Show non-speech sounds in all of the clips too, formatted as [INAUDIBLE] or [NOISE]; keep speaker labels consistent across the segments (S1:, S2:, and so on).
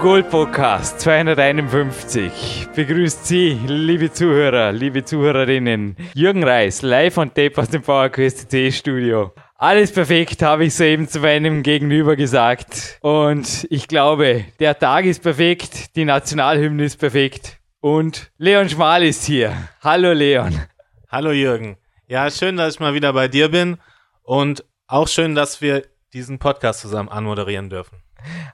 S1: Gold Podcast 251. Begrüßt Sie, liebe Zuhörer, liebe Zuhörerinnen. Jürgen Reis, live on tape aus dem PowerQuest C Studio. Alles perfekt, habe ich soeben zu meinem Gegenüber gesagt. Und ich glaube, der Tag ist perfekt, die Nationalhymne ist perfekt. Und Leon Schmal ist hier. Hallo Leon.
S2: Hallo Jürgen. Ja, schön, dass ich mal wieder bei dir bin. Und auch schön, dass wir diesen Podcast zusammen anmoderieren dürfen.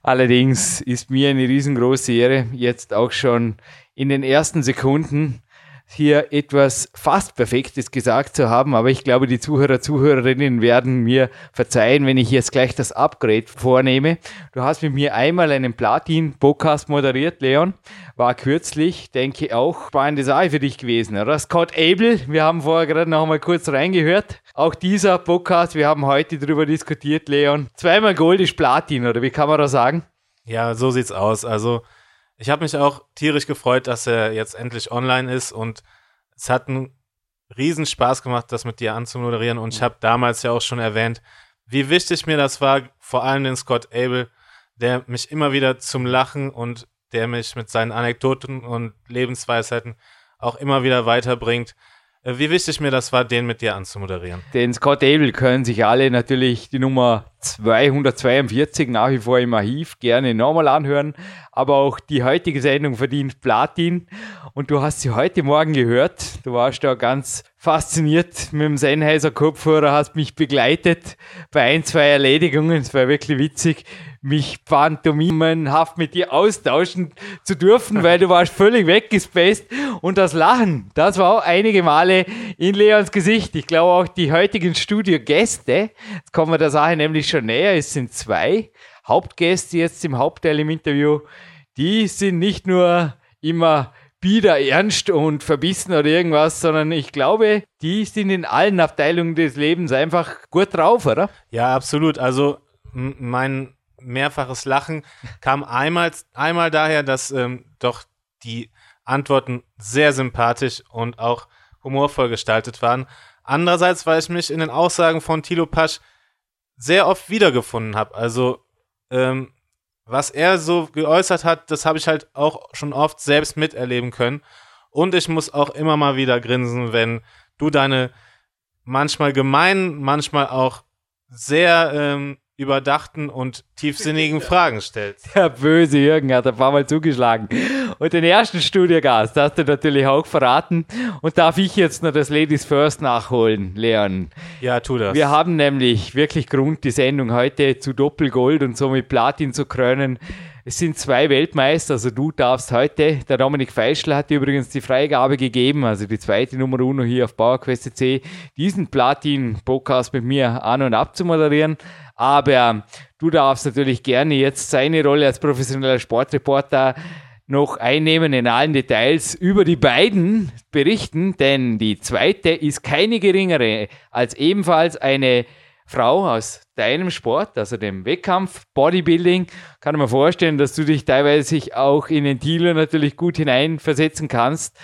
S1: Allerdings ist mir eine riesengroße Ehre, jetzt auch schon in den ersten Sekunden hier etwas fast Perfektes gesagt zu haben, aber ich glaube, die Zuhörer, Zuhörerinnen werden mir verzeihen, wenn ich jetzt gleich das Upgrade vornehme. Du hast mit mir einmal einen Platin-Podcast moderiert, Leon. War kürzlich, denke auch, spannende Sache für dich gewesen, oder? Scott Abel, wir haben vorher gerade noch mal kurz reingehört. Auch dieser Podcast, wir haben heute darüber diskutiert, Leon. Zweimal Gold ist Platin, oder wie kann man das sagen?
S2: Ja, so sieht's aus. Also, ich habe mich auch tierisch gefreut, dass er jetzt endlich online ist und es hat einen riesen Spaß gemacht, das mit dir anzumoderieren und ich habe damals ja auch schon erwähnt, wie wichtig mir das war, vor allem den Scott Abel, der mich immer wieder zum Lachen und der mich mit seinen Anekdoten und Lebensweisheiten auch immer wieder weiterbringt. Äh, wie wichtig mir das war, den mit dir anzumoderieren.
S1: Den Scott Abel können sich alle natürlich die Nummer 242 nach wie vor im Archiv gerne nochmal anhören. Aber auch die heutige Sendung verdient Platin. Und du hast sie heute Morgen gehört. Du warst da ganz fasziniert mit dem Sennheiser Kopfhörer, hast mich begleitet bei ein, zwei Erledigungen. Es war wirklich witzig mich pantomimenhaft mit dir austauschen zu dürfen, weil du warst völlig weggespaced. Und das Lachen, das war auch einige Male in Leons Gesicht. Ich glaube auch die heutigen Studiogäste, jetzt kommen wir der Sache nämlich schon näher, es sind zwei Hauptgäste jetzt im Hauptteil im Interview, die sind nicht nur immer bieder ernst und verbissen oder irgendwas, sondern ich glaube, die sind in allen Abteilungen des Lebens einfach gut drauf, oder?
S2: Ja, absolut. Also mein mehrfaches Lachen kam einmal, einmal daher, dass ähm, doch die Antworten sehr sympathisch und auch humorvoll gestaltet waren. Andererseits, weil ich mich in den Aussagen von Thilo Pasch sehr oft wiedergefunden habe. Also, ähm, was er so geäußert hat, das habe ich halt auch schon oft selbst miterleben können. Und ich muss auch immer mal wieder grinsen, wenn du deine manchmal gemeinen, manchmal auch sehr ähm, überdachten und tiefsinnigen Fragen stellst. [LAUGHS]
S1: Der böse Jürgen hat ein paar Mal zugeschlagen. Und den ersten Studiogast hast du natürlich auch verraten. Und darf ich jetzt noch das Ladies First nachholen, Leon?
S2: Ja, tu das.
S1: Wir haben nämlich wirklich Grund, die Sendung heute zu Doppelgold und somit Platin zu krönen. Es sind zwei Weltmeister, also du darfst heute, der Dominik Feischl hat dir übrigens die Freigabe gegeben, also die zweite Nummer uno hier auf PowerQuest C, diesen Platin-Podcast mit mir an und ab zu moderieren. Aber du darfst natürlich gerne jetzt seine Rolle als professioneller Sportreporter noch einnehmen in allen Details über die beiden berichten, denn die zweite ist keine geringere als ebenfalls eine Frau aus deinem Sport, also dem Wettkampf, Bodybuilding. Kann ich mir vorstellen, dass du dich teilweise auch in den Thieler natürlich gut hineinversetzen kannst.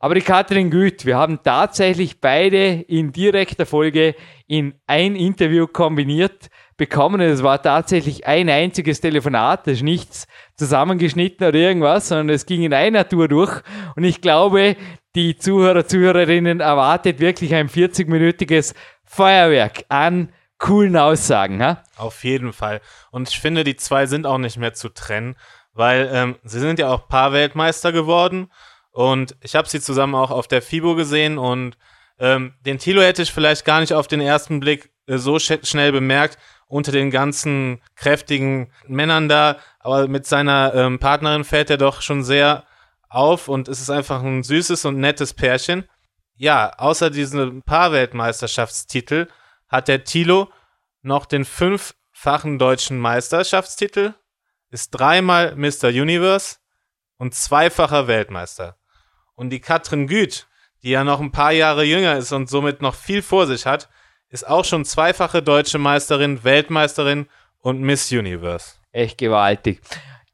S1: Aber die Katrin Güth, wir haben tatsächlich beide in direkter Folge in ein Interview kombiniert bekommen. Es war tatsächlich ein einziges Telefonat, das ist nichts zusammengeschnitten oder irgendwas, sondern es ging in einer Tour durch. Und ich glaube, die Zuhörer, Zuhörerinnen erwartet wirklich ein 40-minütiges Feuerwerk an coolen Aussagen. Ha?
S2: Auf jeden Fall. Und ich finde, die zwei sind auch nicht mehr zu trennen, weil ähm, sie sind ja auch Paar-Weltmeister geworden. Und ich habe sie zusammen auch auf der FIBO gesehen und ähm, den Tilo hätte ich vielleicht gar nicht auf den ersten Blick äh, so sch schnell bemerkt unter den ganzen kräftigen Männern da, aber mit seiner ähm, Partnerin fällt er doch schon sehr auf und es ist einfach ein süßes und nettes Pärchen. Ja, außer diesem Paarweltmeisterschaftstitel hat der Tilo noch den fünffachen deutschen Meisterschaftstitel, ist dreimal Mr. Universe und zweifacher Weltmeister. Und die Katrin Güth, die ja noch ein paar Jahre jünger ist und somit noch viel vor sich hat, ist auch schon zweifache deutsche Meisterin, Weltmeisterin und Miss Universe.
S1: Echt gewaltig.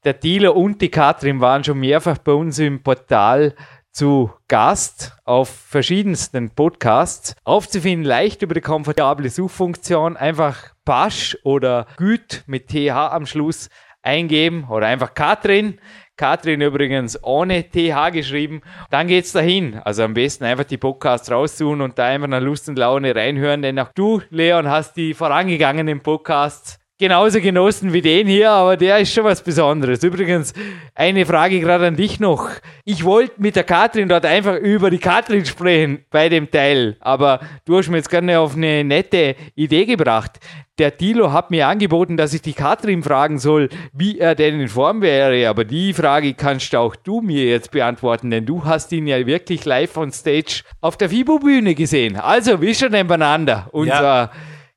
S1: Der Tilo und die Katrin waren schon mehrfach bei uns im Portal zu Gast auf verschiedensten Podcasts. Aufzufinden leicht über die komfortable Suchfunktion. Einfach Pasch oder Güt mit TH am Schluss eingeben oder einfach Katrin. Katrin übrigens ohne TH geschrieben. Dann geht's dahin. Also am besten einfach die Podcasts raussuchen und da einfach nach Lust und Laune reinhören, denn auch du, Leon, hast die vorangegangenen Podcasts genauso genossen wie den hier, aber der ist schon was Besonderes. Übrigens, eine Frage gerade an dich noch. Ich wollte mit der Katrin dort einfach über die Katrin sprechen bei dem Teil, aber du hast mir jetzt gerne auf eine nette Idee gebracht. Der Tilo hat mir angeboten, dass ich die Katrin fragen soll, wie er denn in Form wäre, aber die Frage kannst auch du mir jetzt beantworten, denn du hast ihn ja wirklich live on stage auf der FIBO-Bühne gesehen. Also, wie schon nebeneinander, unser ja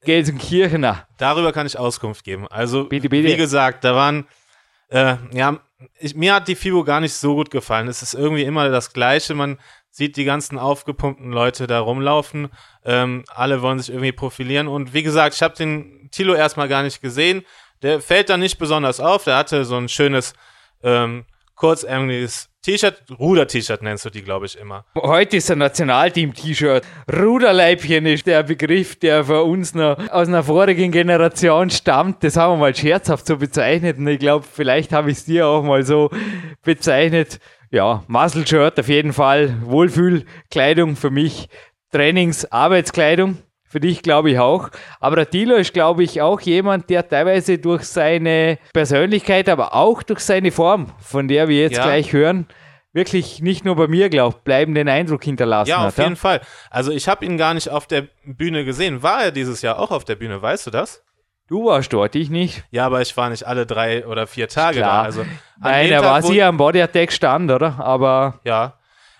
S1: Gelsenkirchener.
S2: Darüber kann ich Auskunft geben. Also, bitte, bitte. wie gesagt, da waren, äh, ja, ich, mir hat die FIBO gar nicht so gut gefallen. Es ist irgendwie immer das Gleiche. Man sieht die ganzen aufgepumpten Leute da rumlaufen. Ähm, alle wollen sich irgendwie profilieren. Und wie gesagt, ich habe den Tilo erstmal gar nicht gesehen. Der fällt da nicht besonders auf. Der hatte so ein schönes, ähm, kurzärmeliges T-Shirt, Ruder-T-Shirt nennst du die, glaube ich, immer.
S1: Heute ist ein Nationalteam-T-Shirt. Ruderleibchen ist der Begriff, der für uns noch aus einer vorigen Generation stammt. Das haben wir mal scherzhaft so bezeichnet und ich glaube, vielleicht habe ich es dir auch mal so bezeichnet. Ja, Muscle-Shirt auf jeden Fall. Wohlfühlkleidung für mich. Trainings-, Arbeitskleidung. Für dich glaube ich auch. Aber der Tilo ist, glaube ich, auch jemand, der teilweise durch seine Persönlichkeit, aber auch durch seine Form, von der wir jetzt ja. gleich hören, wirklich nicht nur bei mir, glaube ich, bleibenden Eindruck hinterlassen
S2: ja,
S1: hat.
S2: Ja, auf jeden Fall. Also ich habe ihn gar nicht auf der Bühne gesehen. War er dieses Jahr auch auf der Bühne, weißt du das?
S1: Du warst dort, ich nicht.
S2: Ja, aber ich war nicht alle drei oder vier Tage
S1: Klar.
S2: da. Also
S1: Nein, er war sie am Body Attack stand, oder? Aber.
S2: Ja.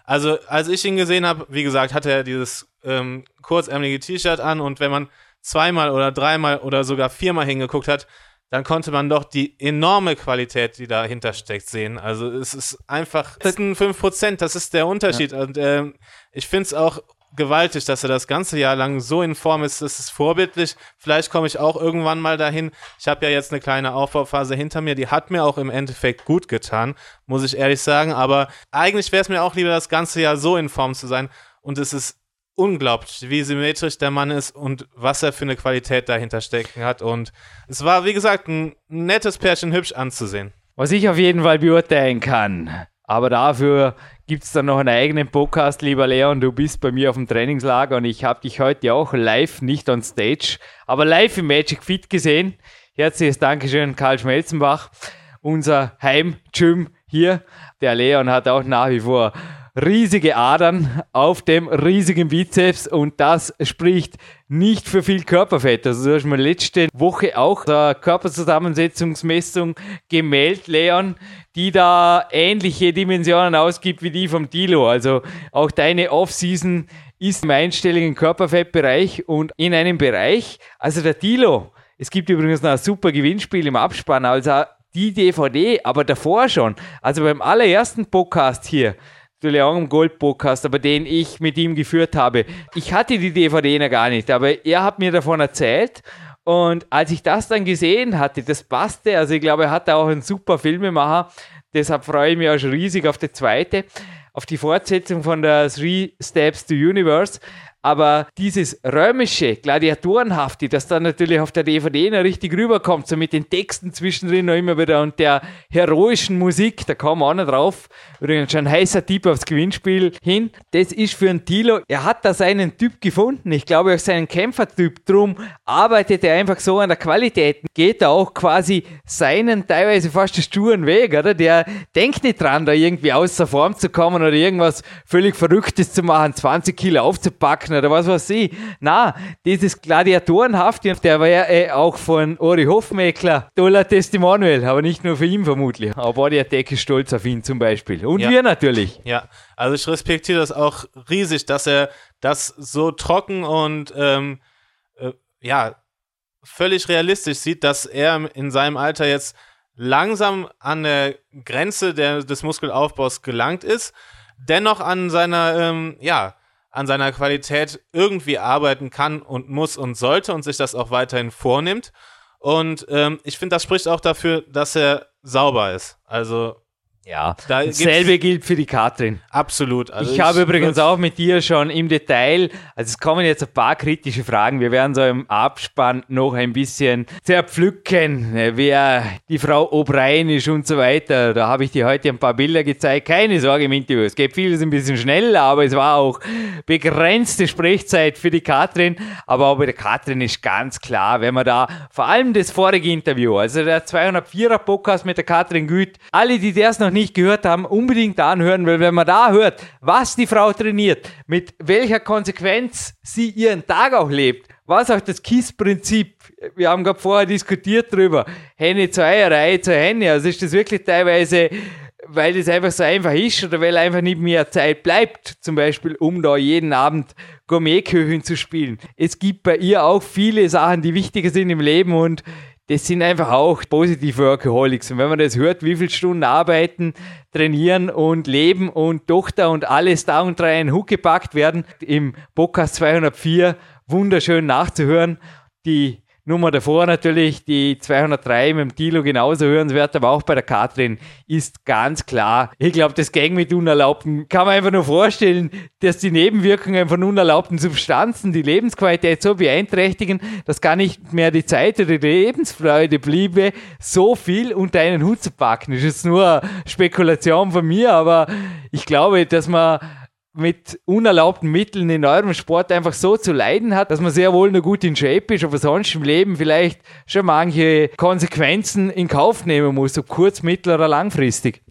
S2: Also, als ich ihn gesehen habe, wie gesagt, hatte er dieses ähm, kurzärmelige T-Shirt an und wenn man zweimal oder dreimal oder sogar viermal hingeguckt hat, dann konnte man doch die enorme Qualität, die dahinter steckt, sehen. Also es ist einfach, das sind 5%, das ist der Unterschied. Ja. Und ähm, ich finde es auch gewaltig, dass er das ganze Jahr lang so in Form ist. Das ist vorbildlich. Vielleicht komme ich auch irgendwann mal dahin. Ich habe ja jetzt eine kleine Aufbauphase hinter mir. Die hat mir auch im Endeffekt gut getan, muss ich ehrlich sagen. Aber eigentlich wäre es mir auch lieber, das ganze Jahr so in Form zu sein. Und es ist unglaublich, wie symmetrisch der Mann ist und was er für eine Qualität dahinter stecken hat. Und es war, wie gesagt, ein nettes Pärchen hübsch anzusehen.
S1: Was ich auf jeden Fall beurteilen kann. Aber dafür gibt es dann noch einen eigenen Podcast, lieber Leon. Du bist bei mir auf dem Trainingslager und ich habe dich heute auch live, nicht on stage, aber live im Magic Fit gesehen. Herzliches Dankeschön, Karl Schmelzenbach, unser Heim-Gym hier. Der Leon hat auch nach wie vor riesige Adern auf dem riesigen Bizeps und das spricht nicht für viel Körperfett. Also du hast mir letzte Woche auch eine Körperzusammensetzungsmessung gemeldet, Leon, die da ähnliche Dimensionen ausgibt wie die vom Tilo. Also auch deine Off-Season ist im einstelligen Körperfettbereich und in einem Bereich, also der Tilo, es gibt übrigens noch ein super Gewinnspiel im Abspann, also die DVD, aber davor schon, also beim allerersten Podcast hier, der Leon Gold Podcast, aber den ich mit ihm geführt habe. Ich hatte die DVD noch gar nicht, aber er hat mir davon erzählt. Und als ich das dann gesehen hatte, das passte. Also ich glaube, er hat auch einen super Filmemacher. Deshalb freue ich mich auch schon riesig auf die zweite, auf die Fortsetzung von der Three Steps to Universe. Aber dieses römische, gladiatorenhafte, das dann natürlich auf der DVD noch richtig rüberkommt, so mit den Texten zwischendrin noch immer wieder und der heroischen Musik, da wir auch noch drauf. Übrigens schon ein heißer Tipp aufs Gewinnspiel hin. Das ist für einen Tilo, er hat da seinen Typ gefunden. Ich glaube auch seinen Kämpfertyp. Drum arbeitet er einfach so an der Qualität. Geht da auch quasi seinen teilweise fast sturen Weg, oder? Der denkt nicht dran, da irgendwie außer Form zu kommen oder irgendwas völlig Verrücktes zu machen, 20 Kilo aufzupacken oder was weiß ich. Na, dieses Gladiatorenhafte, der war ja äh, auch von Ori Hofmeckler toller Testimonial, aber nicht nur für ihn vermutlich. Aber Body Attack ist stolz auf ihn zum Beispiel. Und
S2: Ja.
S1: wir natürlich.
S2: Ja, also ich respektiere das auch riesig, dass er das so trocken und ähm, äh, ja, völlig realistisch sieht, dass er in seinem Alter jetzt langsam an der Grenze der, des Muskelaufbaus gelangt ist, dennoch an seiner, ähm, ja, an seiner Qualität irgendwie arbeiten kann und muss und sollte und sich das auch weiterhin vornimmt. Und ähm, ich finde, das spricht auch dafür, dass er sauber ist. Also
S1: Ja,
S2: Da
S1: dasselbe gilt für die Katrin.
S2: absolut. Also
S1: ich habe übrigens auch mit dir schon im Detail, also es kommen jetzt ein paar kritische Fragen, wir werden so im Abspann noch ein bisschen zerpflücken, äh, wer die Frau O'Brien ist und so weiter. Da habe ich dir heute ein paar Bilder gezeigt, keine Sorge im Interview, es geht vieles ein bisschen schneller, aber es war auch begrenzte Sprechzeit für die Katrin, aber auch bei der Katrin ist ganz klar, wenn man da, vor allem das vorige Interview, also der 204er Podcast mit der Katrin Güth, alle, die das noch nicht gehört haben, unbedingt anhören, weil wenn man da hört, was die Frau trainiert, mit welcher Konsequenz sie ihren Tag auch lebt, was auch das KISS-Prinzip, wir haben gerade vorher diskutiert drüber, Henne zu Eier, Ei zu Henne, also ist das wirklich teilweise weil das einfach so einfach ist oder weil einfach nicht mehr Zeit bleibt, zum Beispiel, um da jeden Abend Gourmetköchin zu spielen. Es gibt bei ihr auch viele Sachen, die wichtiger sind im Leben und das sind einfach auch positive Workaholics. Und wenn man das hört, wie viele Stunden arbeiten, trainieren und leben und Tochter und alles da und drei in Hut gepackt werden, im Podcast 204 wunderschön nachzuhören. Die Nummer davor natürlich, die 203 mit dem Tilo genauso hörenswert, aber auch bei der Katrin ist ganz klar. Ich glaube, das Gang mit Unerlaubten kann man einfach nur vorstellen, dass die Nebenwirkungen von unerlaubten Substanzen die Lebensqualität so beeinträchtigen, dass gar nicht mehr die Zeit oder die Lebensfreude bliebe, so viel unter einen Hut zu packen. Das ist nur Spekulation von mir, aber ich glaube, dass man mit unerlaubten Mitteln in eurem Sport einfach so zu leiden hat, dass man sehr wohl noch gut in Shape ist, aber sonst im Leben vielleicht schon manche Konsequenzen in Kauf nehmen muss, ob kurz-, mittel- oder langfristig.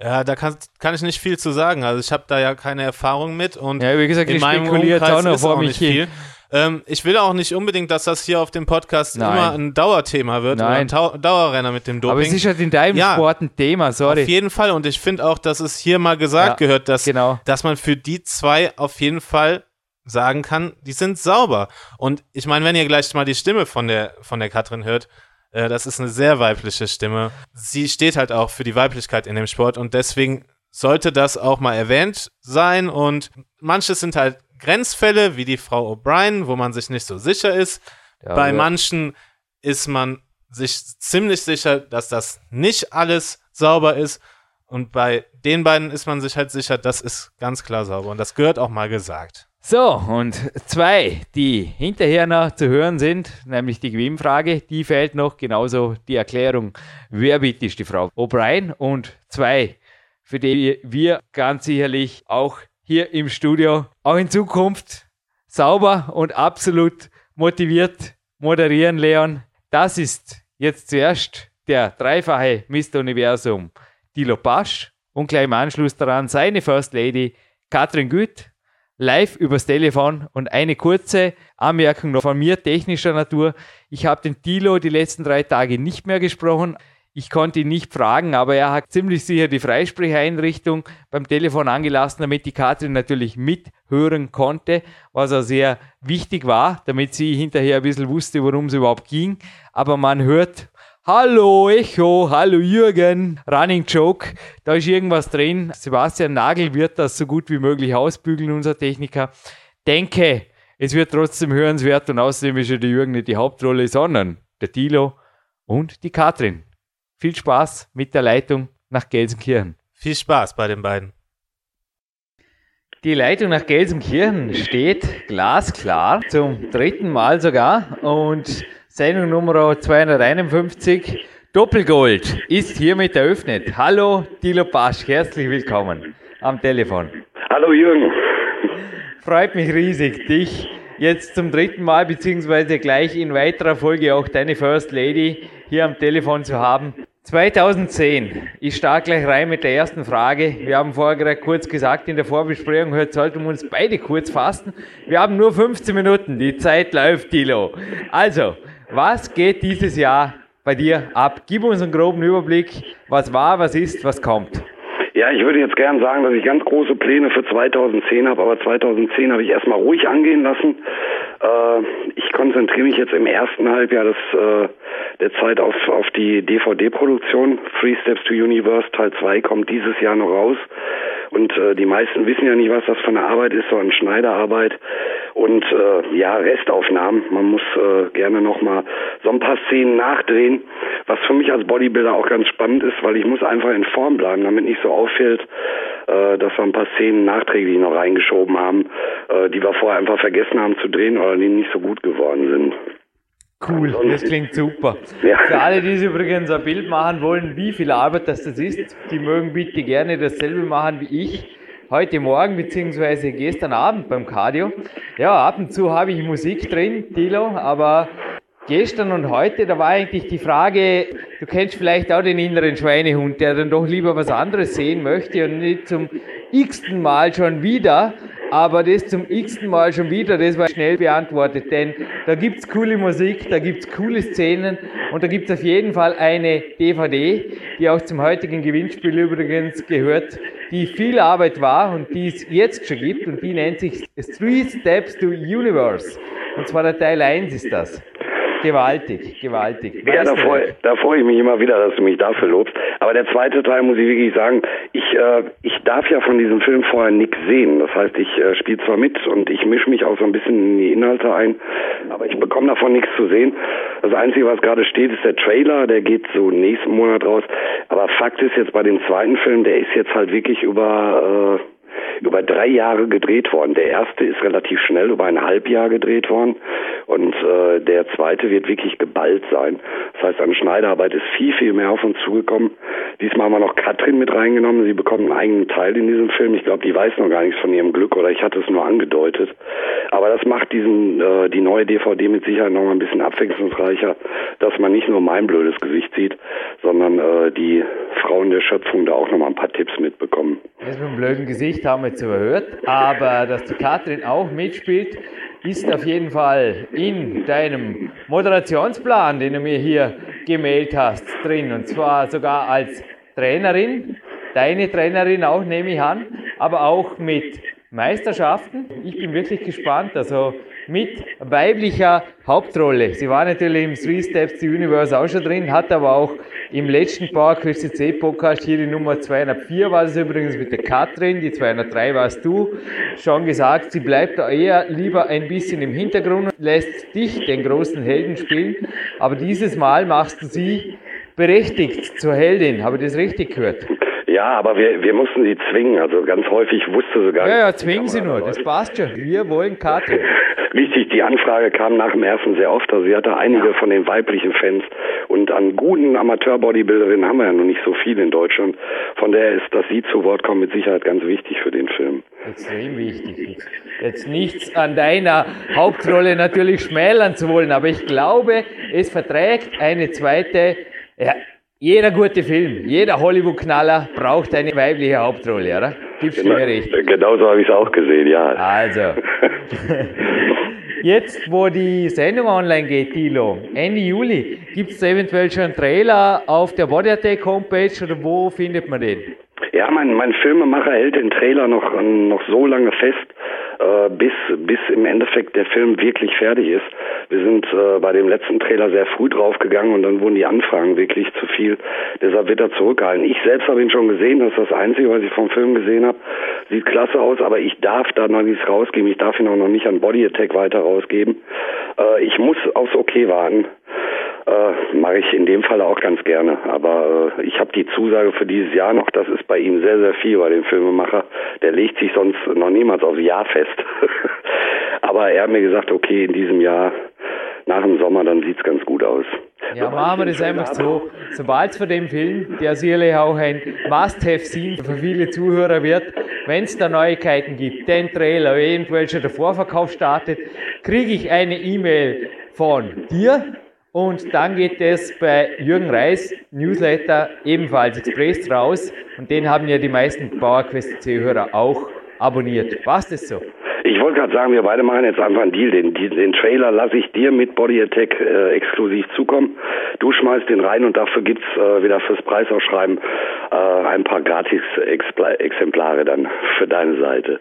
S2: Ja, da kann, kann ich nicht viel zu sagen. Also ich habe da ja keine Erfahrung mit und
S1: Ja, wie gesagt,
S2: in
S1: ich
S2: meinem
S1: spekuliere
S2: Umkreis
S1: auch noch vor mich hin.
S2: viel. Ähm, ich will auch nicht unbedingt, dass das hier auf dem Podcast
S1: Nein.
S2: immer ein Dauerthema wird oder
S1: Nein.
S2: ein Tau Dauerrenner mit dem Doping.
S1: Aber es ist halt in deinem
S2: Ja.
S1: Sport ein Thema,
S2: auf
S1: sorry.
S2: jeden Fall und ich finde auch, dass es hier mal gesagt
S1: Ja,
S2: gehört, dass,
S1: genau.
S2: dass man für die zwei auf jeden Fall sagen kann, die sind sauber. Und ich meine, wenn ihr gleich mal die Stimme von der, von der Katrin hört, äh, das ist eine sehr weibliche Stimme. Sie steht halt auch für die Weiblichkeit in dem Sport und deswegen sollte das auch mal erwähnt sein. Und manches sind halt Grenzfälle, wie die Frau O'Brien, wo man sich nicht so sicher ist.
S1: Ja,
S2: Bei
S1: aber-
S2: manchen ist man sich ziemlich sicher, dass das nicht alles sauber ist. Und bei den beiden ist man sich halt sicher, das ist ganz klar sauber. Und das gehört auch mal gesagt.
S1: So, und zwei, die hinterher noch zu hören sind, nämlich die Gewinnfrage, die fehlt noch, genauso die Erklärung, wer bitte ist die Frau O'Brien und zwei, für die wir ganz sicherlich auch hier im Studio auch in Zukunft sauber und absolut motiviert moderieren, Leon. Das ist jetzt zuerst der dreifache Mr. Universum, Dilo Pasch und gleich im Anschluss daran seine First Lady, Katrin Güth, live übers Telefon und eine kurze Anmerkung noch von mir technischer Natur. Ich habe den Tilo die letzten drei Tage nicht mehr gesprochen. Ich konnte ihn nicht fragen, aber er hat ziemlich sicher die Freisprecheinrichtung beim Telefon angelassen, damit die Katrin natürlich mithören konnte, was auch sehr wichtig war, damit sie hinterher ein bisschen wusste, worum es überhaupt ging. Aber man hört Hallo Echo, hallo Jürgen, Running Joke, da ist irgendwas drin. Sebastian Nagel wird das so gut wie möglich ausbügeln, unser Techniker. Denke, es wird trotzdem hörenswert und außerdem ist ja der Jürgen nicht die Hauptrolle, sondern der Tilo und die Katrin. Viel Spaß mit der Leitung nach Gelsenkirchen.
S2: Viel Spaß bei den beiden.
S1: Die Leitung nach Gelsenkirchen steht glasklar, zum dritten Mal sogar. Und Sendung Nummer 251, Doppelgold, ist hiermit eröffnet. Hallo, Dilo Pasch, herzlich willkommen am Telefon.
S3: Hallo Jürgen.
S1: Freut mich riesig, dich jetzt zum dritten Mal, beziehungsweise gleich in weiterer Folge auch deine First Lady hier am Telefon zu haben. 2010. Ich starte gleich rein mit der ersten Frage. Wir haben vorher gerade kurz gesagt in der Vorbesprechung, heute sollten wir uns beide kurz fassen. Wir haben nur 15 Minuten. Die Zeit läuft, Tilo. Also, was geht dieses Jahr bei dir ab? Gib uns einen groben Überblick. Was war, was ist, was kommt?
S3: Ja, ich würde jetzt gern sagen, dass ich ganz große Pläne für 2010 habe, aber 2010 habe ich erstmal ruhig angehen lassen. Äh, ich konzentriere mich jetzt im ersten Halbjahr des, äh, der Zeit auf, auf die DVD-Produktion. Three Steps to Universe Teil 2 kommt dieses Jahr noch raus. Und äh, die meisten wissen ja nicht, was das für eine Arbeit ist, so eine Schneiderarbeit und äh, ja, Restaufnahmen. Man muss äh, gerne nochmal so ein paar Szenen nachdrehen, was für mich als Bodybuilder auch ganz spannend ist, weil ich muss einfach in Form bleiben, damit nicht so auffällt, äh, dass wir ein paar Szenen nachträglich noch reingeschoben haben, äh, die wir vorher einfach vergessen haben zu drehen oder die nicht so gut geworden sind.
S1: Cool, das klingt super. Ja. Für alle, die sich übrigens ein Bild machen wollen, wie viel Arbeit das, das ist, die mögen bitte gerne dasselbe machen wie ich. Heute Morgen bzw. gestern Abend beim Cardio. Ja, ab und zu habe ich Musik drin, Tilo, aber gestern und heute, da war eigentlich die Frage, du kennst vielleicht auch den inneren Schweinehund, der dann doch lieber was anderes sehen möchte und nicht zum x-ten Mal schon wieder aber das zum x-ten Mal schon wieder, das war schnell beantwortet, denn da gibt's coole Musik, da gibt's coole Szenen und da gibt's auf jeden Fall eine DVD, die auch zum heutigen Gewinnspiel übrigens gehört, die viel Arbeit war und die es jetzt schon gibt und die nennt sich Three Steps to Universe. Und zwar der Teil 1 ist das. Gewaltig, gewaltig.
S3: Ja, da freue da freu ich mich immer wieder, dass du mich dafür lobst. Aber der zweite Teil muss ich wirklich sagen, ich, äh, ich darf ja von diesem Film vorher nichts sehen. Das heißt, ich äh, spiele zwar mit und ich mische mich auch so ein bisschen in die Inhalte ein, aber ich bekomme davon nichts zu sehen. Das Einzige, was gerade steht, ist der Trailer, der geht so nächsten Monat raus. Aber Fakt ist jetzt bei dem zweiten Film, der ist jetzt halt wirklich über... Äh, über drei Jahre gedreht worden. Der erste ist relativ schnell über ein Halbjahr gedreht worden und äh, der zweite wird wirklich geballt sein. Das heißt, an Schneiderarbeit ist viel, viel mehr auf uns zugekommen. Diesmal haben wir noch Katrin mit reingenommen. Sie bekommt einen eigenen Teil in diesem Film. Ich glaube, die weiß noch gar nichts von ihrem Glück oder ich hatte es nur angedeutet. Aber das macht diesen äh, die neue DVD mit Sicherheit noch mal ein bisschen abwechslungsreicher, dass man nicht nur mein blödes Gesicht sieht, sondern äh, die Frauen der Schöpfung da auch noch mal ein paar Tipps mitbekommen.
S1: Das mit dem blöden Gesicht haben wir jetzt überhört, aber dass die Katrin auch mitspielt, ist auf jeden Fall in deinem Moderationsplan, den du mir hier gemeldet hast, drin. Und zwar sogar als Trainerin, deine Trainerin auch, nehme ich an, aber auch mit Meisterschaften. Ich bin wirklich gespannt. Also mit weiblicher Hauptrolle. Sie war natürlich im Three Steps to Universe auch schon drin, hat aber auch im letzten PowerQuest CC Podcast hier die Nummer 204 war es übrigens mit der Katrin, die 203 warst du, schon gesagt, sie bleibt da eher lieber ein bisschen im Hintergrund und lässt dich den großen Helden spielen, aber dieses Mal machst du sie berechtigt zur Heldin. Habe ich das richtig gehört?
S3: Ja, aber wir, wir mussten sie zwingen. Also ganz häufig wusste sie gar
S1: nicht. Ja, ja, zwingen sie nur. Das passt schon. Wir wollen Karte. [LAUGHS]
S3: Richtig, die Anfrage kam nach dem ersten sehr oft. Also sie hatte einige ja. von den weiblichen Fans. Und an guten Amateur-Bodybuilderinnen haben wir ja noch nicht so viel in Deutschland. Von daher ist, dass sie zu Wort kommen, mit Sicherheit ganz wichtig für den Film.
S1: Extrem wichtig. Jetzt nichts an deiner Hauptrolle natürlich schmälern zu wollen, aber ich glaube, es verträgt eine zweite ja, jeder gute Film, jeder Hollywood-Knaller braucht eine weibliche Hauptrolle, oder?
S3: Gibst du mir recht? Genauso habe ich es auch gesehen, ja.
S1: Also. [LAUGHS] Jetzt, wo die Sendung online geht, Tilo, Ende Juli, gibt es eventuell schon einen Trailer auf der Body Attack Homepage oder wo findet man den?
S3: Ja, mein, mein Filmemacher hält den Trailer noch, noch so lange fest, äh, bis, bis im Endeffekt der Film wirklich fertig ist. Wir sind äh, bei dem letzten Trailer sehr früh draufgegangen und dann wurden die Anfragen wirklich zu viel. Deshalb wird er zurückgehalten. Ich selbst habe ihn schon gesehen, das ist das Einzige, was ich vom Film gesehen habe. Sieht klasse aus, aber ich darf da noch nichts rausgeben. Ich darf ihn auch noch nicht an Body Attack weiter rausgeben. Äh, ich muss aufs Okay warten. Äh, Mache ich in dem Fall auch ganz gerne. Aber äh, ich habe die Zusage für dieses Jahr noch, das ist bei ihm sehr, sehr viel bei dem Filmemacher. Der legt sich sonst noch niemals aufs Jahr fest. [LAUGHS] Aber er hat mir gesagt, okay, in diesem Jahr nach dem Sommer, dann sieht es ganz gut aus.
S1: Ja, machen wir das einfach so. Sobald es von dem Film, der sicherlich auch ein Must-Have-Scene für viele Zuhörer wird, wenn es da Neuigkeiten gibt, den Trailer, eventuell schon der Vorverkauf startet, kriege ich eine E-Mail von dir und dann geht es bei Jürgen Reis Newsletter ebenfalls Express raus und den haben ja die meisten PowerQuest-C-Hörer auch abonniert. Passt es so?
S3: Ich wollte gerade sagen, wir beide machen jetzt einfach einen Deal. Den, den Trailer lasse ich dir mit Body Attack äh, exklusiv zukommen. Du schmeißt den rein und dafür gibt's äh, wieder fürs Preisausschreiben äh, ein paar Gratis-Exemplare dann für deine Seite.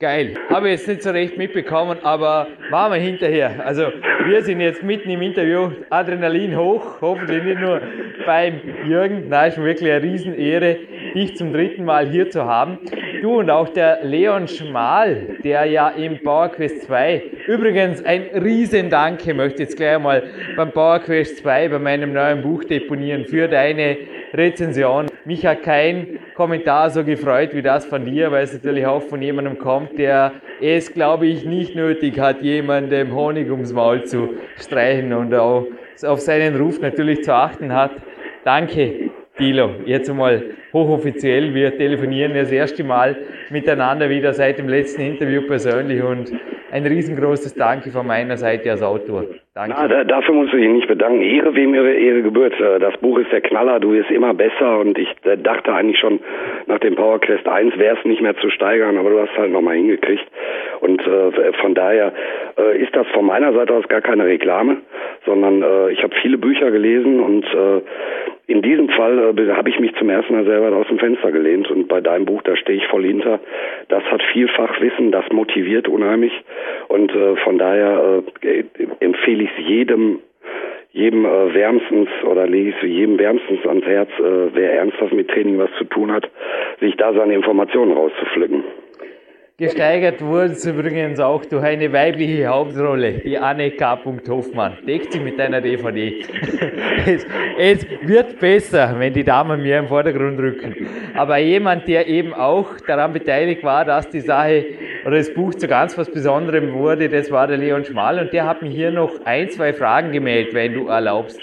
S1: Geil. Habe ich jetzt nicht so recht mitbekommen, aber machen wir hinterher. Also wir sind jetzt mitten im Interview, Adrenalin hoch, hoffentlich nicht nur beim Jürgen. Na, ist schon wirklich eine Riesenehre, dich zum dritten Mal hier zu haben. Du und auch der Leon Schmal, der ja im PowerQuest 2, übrigens ein Riesendanke möchte jetzt gleich mal beim PowerQuest 2, bei meinem neuen Buch deponieren für deine Rezension. Mich hat kein Kommentar so gefreut wie das von dir, weil es natürlich auch von jemandem kommt, der es, glaube ich, nicht nötig hat, jemandem Honig ums Maul zu streichen und auch auf seinen Ruf natürlich zu achten hat. Danke, Dilo. Jetzt einmal hochoffiziell. Wir telefonieren das erste Mal miteinander wieder seit dem letzten Interview persönlich und ein riesengroßes Danke von meiner Seite als Autor. Danke.
S3: Na, da, dafür musst du dich nicht bedanken. Ehre, wem ihre Ehre gebührt. Äh, das Buch ist der Knaller, du wirst immer besser und ich äh, dachte eigentlich schon nach dem Power Quest 1 wäre es nicht mehr zu steigern, aber du hast halt nochmal hingekriegt. Und äh, von daher äh, ist das von meiner Seite aus gar keine Reklame, sondern äh, ich habe viele Bücher gelesen und äh, in diesem Fall äh, habe ich mich zum ersten Mal selber aus dem Fenster gelehnt und bei deinem Buch, da stehe ich voll hinter. Das hat vielfach Wissen, das motiviert unheimlich und äh, von daher äh, empfehle ich es jedem, jedem äh, wärmstens oder lege ich es jedem wärmstens ans Herz, äh, wer ernsthaft mit Training was zu tun hat, sich da seine Informationen rauszupflücken.
S1: Gesteigert wurde es übrigens auch durch eine weibliche Hauptrolle, die Anne K. Hoffmann. Deckt sie mit einer DVD. [LAUGHS] es, es, wird besser, wenn die Damen mehr im Vordergrund rücken. Aber jemand, der eben auch daran beteiligt war, dass die Sache oder das Buch zu ganz was Besonderem wurde, das war der Leon Schmal und der hat mir hier noch ein, zwei Fragen gemeldet, wenn du erlaubst.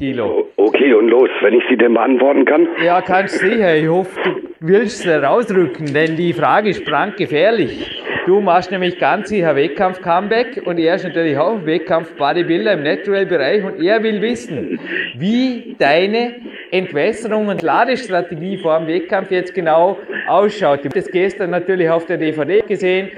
S1: Dilo.
S3: Okay, und los, wenn ich sie denn beantworten kann?
S1: Ja, kannst sicher. Ich hoffe, du willst sie rausrücken, denn die Frage ist brandgefährlich. Du machst nämlich ganz sicher Wettkampf-Comeback und er ist natürlich auch Wettkampf-Bodybuilder im Natural-Bereich und er will wissen, wie deine Entwässerung und Ladestrategie vor dem Wettkampf jetzt genau ausschaut. Ich habe das gestern natürlich auf der DVD gesehen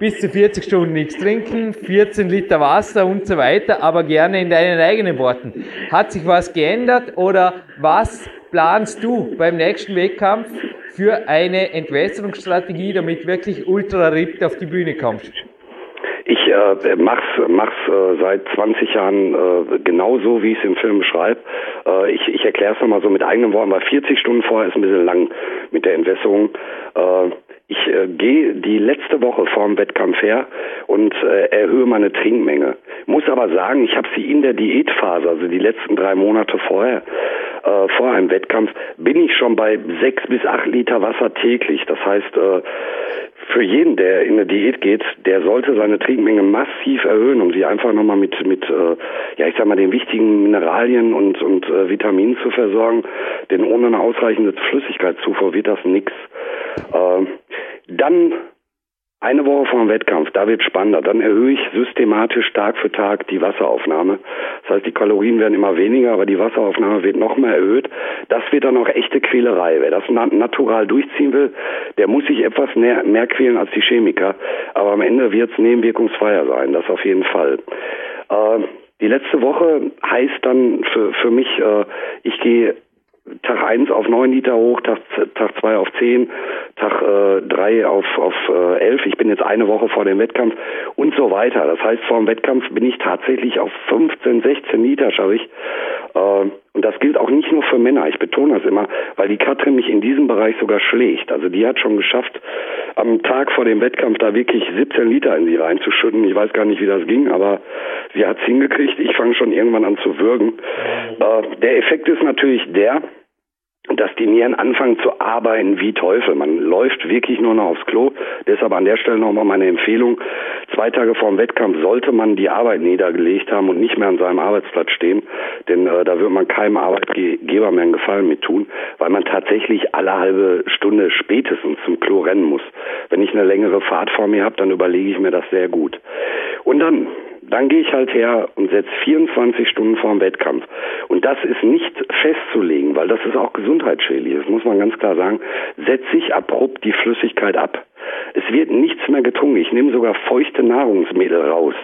S1: bis zu 40 Stunden nichts trinken, 14 Liter Wasser und so weiter, aber gerne in deinen eigenen Worten. Hat sich was geändert oder was planst du beim nächsten Wettkampf für eine Entwässerungsstrategie, damit wirklich ultra ripped auf die Bühne kommst?
S3: Ich äh, mach's, mach's äh, seit 20 Jahren äh, genauso, wie ich es im Film beschreibe. Äh, ich ich erkläre es nochmal so mit eigenen Worten, weil 40 Stunden vorher ist ein bisschen lang mit der Entwässerung. Äh, ich äh, gehe die letzte Woche vor dem Wettkampf her und äh, erhöhe meine Trinkmenge. Muss aber sagen, ich habe sie in der Diätphase, also die letzten drei Monate vorher, äh, vor einem Wettkampf, bin ich schon bei sechs bis acht Liter Wasser täglich. Das heißt, äh, für jeden, der in eine Diät geht, der sollte seine Trinkmenge massiv erhöhen, um sie einfach nochmal mit, mit äh, ja ich sag mal, den wichtigen Mineralien und, und äh, Vitaminen zu versorgen. Denn ohne eine ausreichende Flüssigkeitszufuhr wird das nix. Äh, dann eine Woche vor dem Wettkampf, da wird spannender. Dann erhöhe ich systematisch Tag für Tag die Wasseraufnahme. Das heißt, die Kalorien werden immer weniger, aber die Wasseraufnahme wird noch mehr erhöht. Das wird dann auch echte Quälerei. Wer das natural durchziehen will, der muss sich etwas mehr, mehr quälen als die Chemiker. Aber am Ende wird es nebenwirkungsfreier sein, das auf jeden Fall. Äh, die letzte Woche heißt dann für, für mich, äh, ich gehe Tag 1 auf 9 Liter hoch, Tag, Tag 2 auf 10, Tag äh, 3 auf, auf äh, 11. Ich bin jetzt eine Woche vor dem Wettkampf und so weiter. Das heißt, vor dem Wettkampf bin ich tatsächlich auf 15, 16 Liter, schaffe ich. Äh, und das gilt auch nicht nur für Männer. Ich betone das immer, weil die Katrin mich in diesem Bereich sogar schlägt. Also die hat schon geschafft, am Tag vor dem Wettkampf da wirklich 17 Liter in sie reinzuschütten. Ich weiß gar nicht, wie das ging, aber sie hat es hingekriegt. Ich fange schon irgendwann an zu würgen. Äh, der Effekt ist natürlich der, dass die Nieren anfangen zu arbeiten wie Teufel. Man läuft wirklich nur noch aufs Klo. Deshalb an der Stelle nochmal meine Empfehlung. Zwei Tage vor dem Wettkampf sollte man die Arbeit niedergelegt haben und nicht mehr an seinem Arbeitsplatz stehen. Denn äh, da wird man keinem Arbeitgeber mehr einen Gefallen mit tun, weil man tatsächlich alle halbe Stunde spätestens zum Klo rennen muss. Wenn ich eine längere Fahrt vor mir habe, dann überlege ich mir das sehr gut. Und dann dann gehe ich halt her und setze 24 Stunden vor dem Wettkampf. Und das ist nicht festzulegen, weil das ist auch gesundheitsschädlich. Das muss man ganz klar sagen. Setze ich abrupt die Flüssigkeit ab. Es wird nichts mehr getrunken. Ich nehme sogar feuchte Nahrungsmittel raus.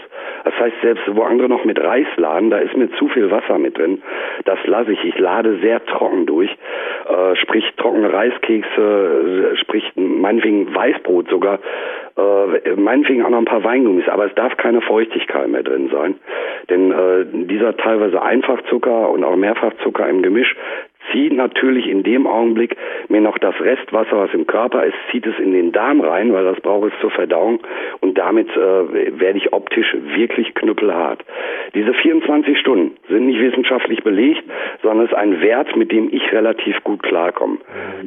S3: Das heißt, selbst wo andere noch mit Reis laden, da ist mir zu viel Wasser mit drin. Das lasse ich. Ich lade sehr trocken durch. Äh, sprich trockene Reiskekse, äh, sprich meinetwegen Weißbrot sogar äh, meinetwegen auch noch ein paar Weingummis, aber es darf keine Feuchtigkeit mehr drin sein. Denn äh, dieser teilweise Einfachzucker und auch Mehrfachzucker im Gemisch zieht natürlich in dem Augenblick mir noch das Restwasser, was im Körper ist, zieht es in den Darm rein, weil das brauche ich zur Verdauung und damit äh, werde ich optisch wirklich knüppelhart. Diese 24 Stunden sind nicht wissenschaftlich belegt, sondern es ist ein Wert, mit dem ich relativ gut klarkomme.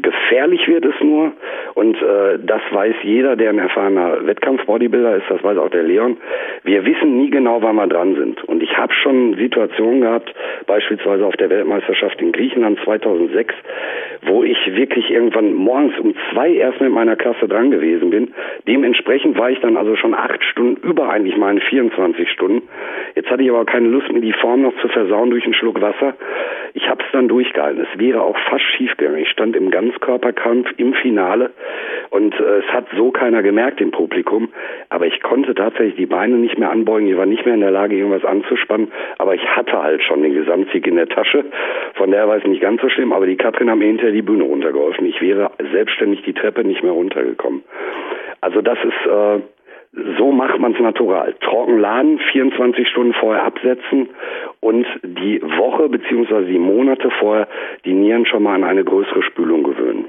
S3: Gefährlich wird es nur und äh, das weiß jeder, der ein erfahrener Wettkampf-Bodybuilder ist, das weiß auch der Leon. Wir wissen nie genau, wann wir dran sind. Und ich habe schon Situationen gehabt, beispielsweise auf der Weltmeisterschaft in Griechenland 2006, wo ich wirklich irgendwann morgens um zwei erst mit meiner Klasse dran gewesen bin. Dementsprechend war ich dann also schon acht Stunden über eigentlich meine 24 Stunden. Jetzt hatte ich aber keine Lust, mir die Form noch zu versauen durch einen Schluck Wasser. Ich habe es dann durchgehalten. Es wäre auch fast schiefgegangen. Ich stand im Ganzkörperkampf im Finale und äh, es hat so keiner gemerkt im Publikum. Aber ich konnte tatsächlich die Beine nicht mehr anbeugen. Ich war nicht mehr in der Lage, irgendwas anzuspannen. Aber ich hatte halt schon den Gesamtsieg in der Tasche. Von daher war es nicht ganz so schlimm. Aber die Katrin haben mir hinterher die Bühne runtergeholfen. Ich wäre selbstständig die Treppe nicht mehr runtergekommen. Also das ist... Äh, so macht man es natural. Trocken laden, 24 Stunden vorher absetzen und die Woche bzw. die Monate vorher die Nieren schon mal an eine größere Spülung gewöhnen.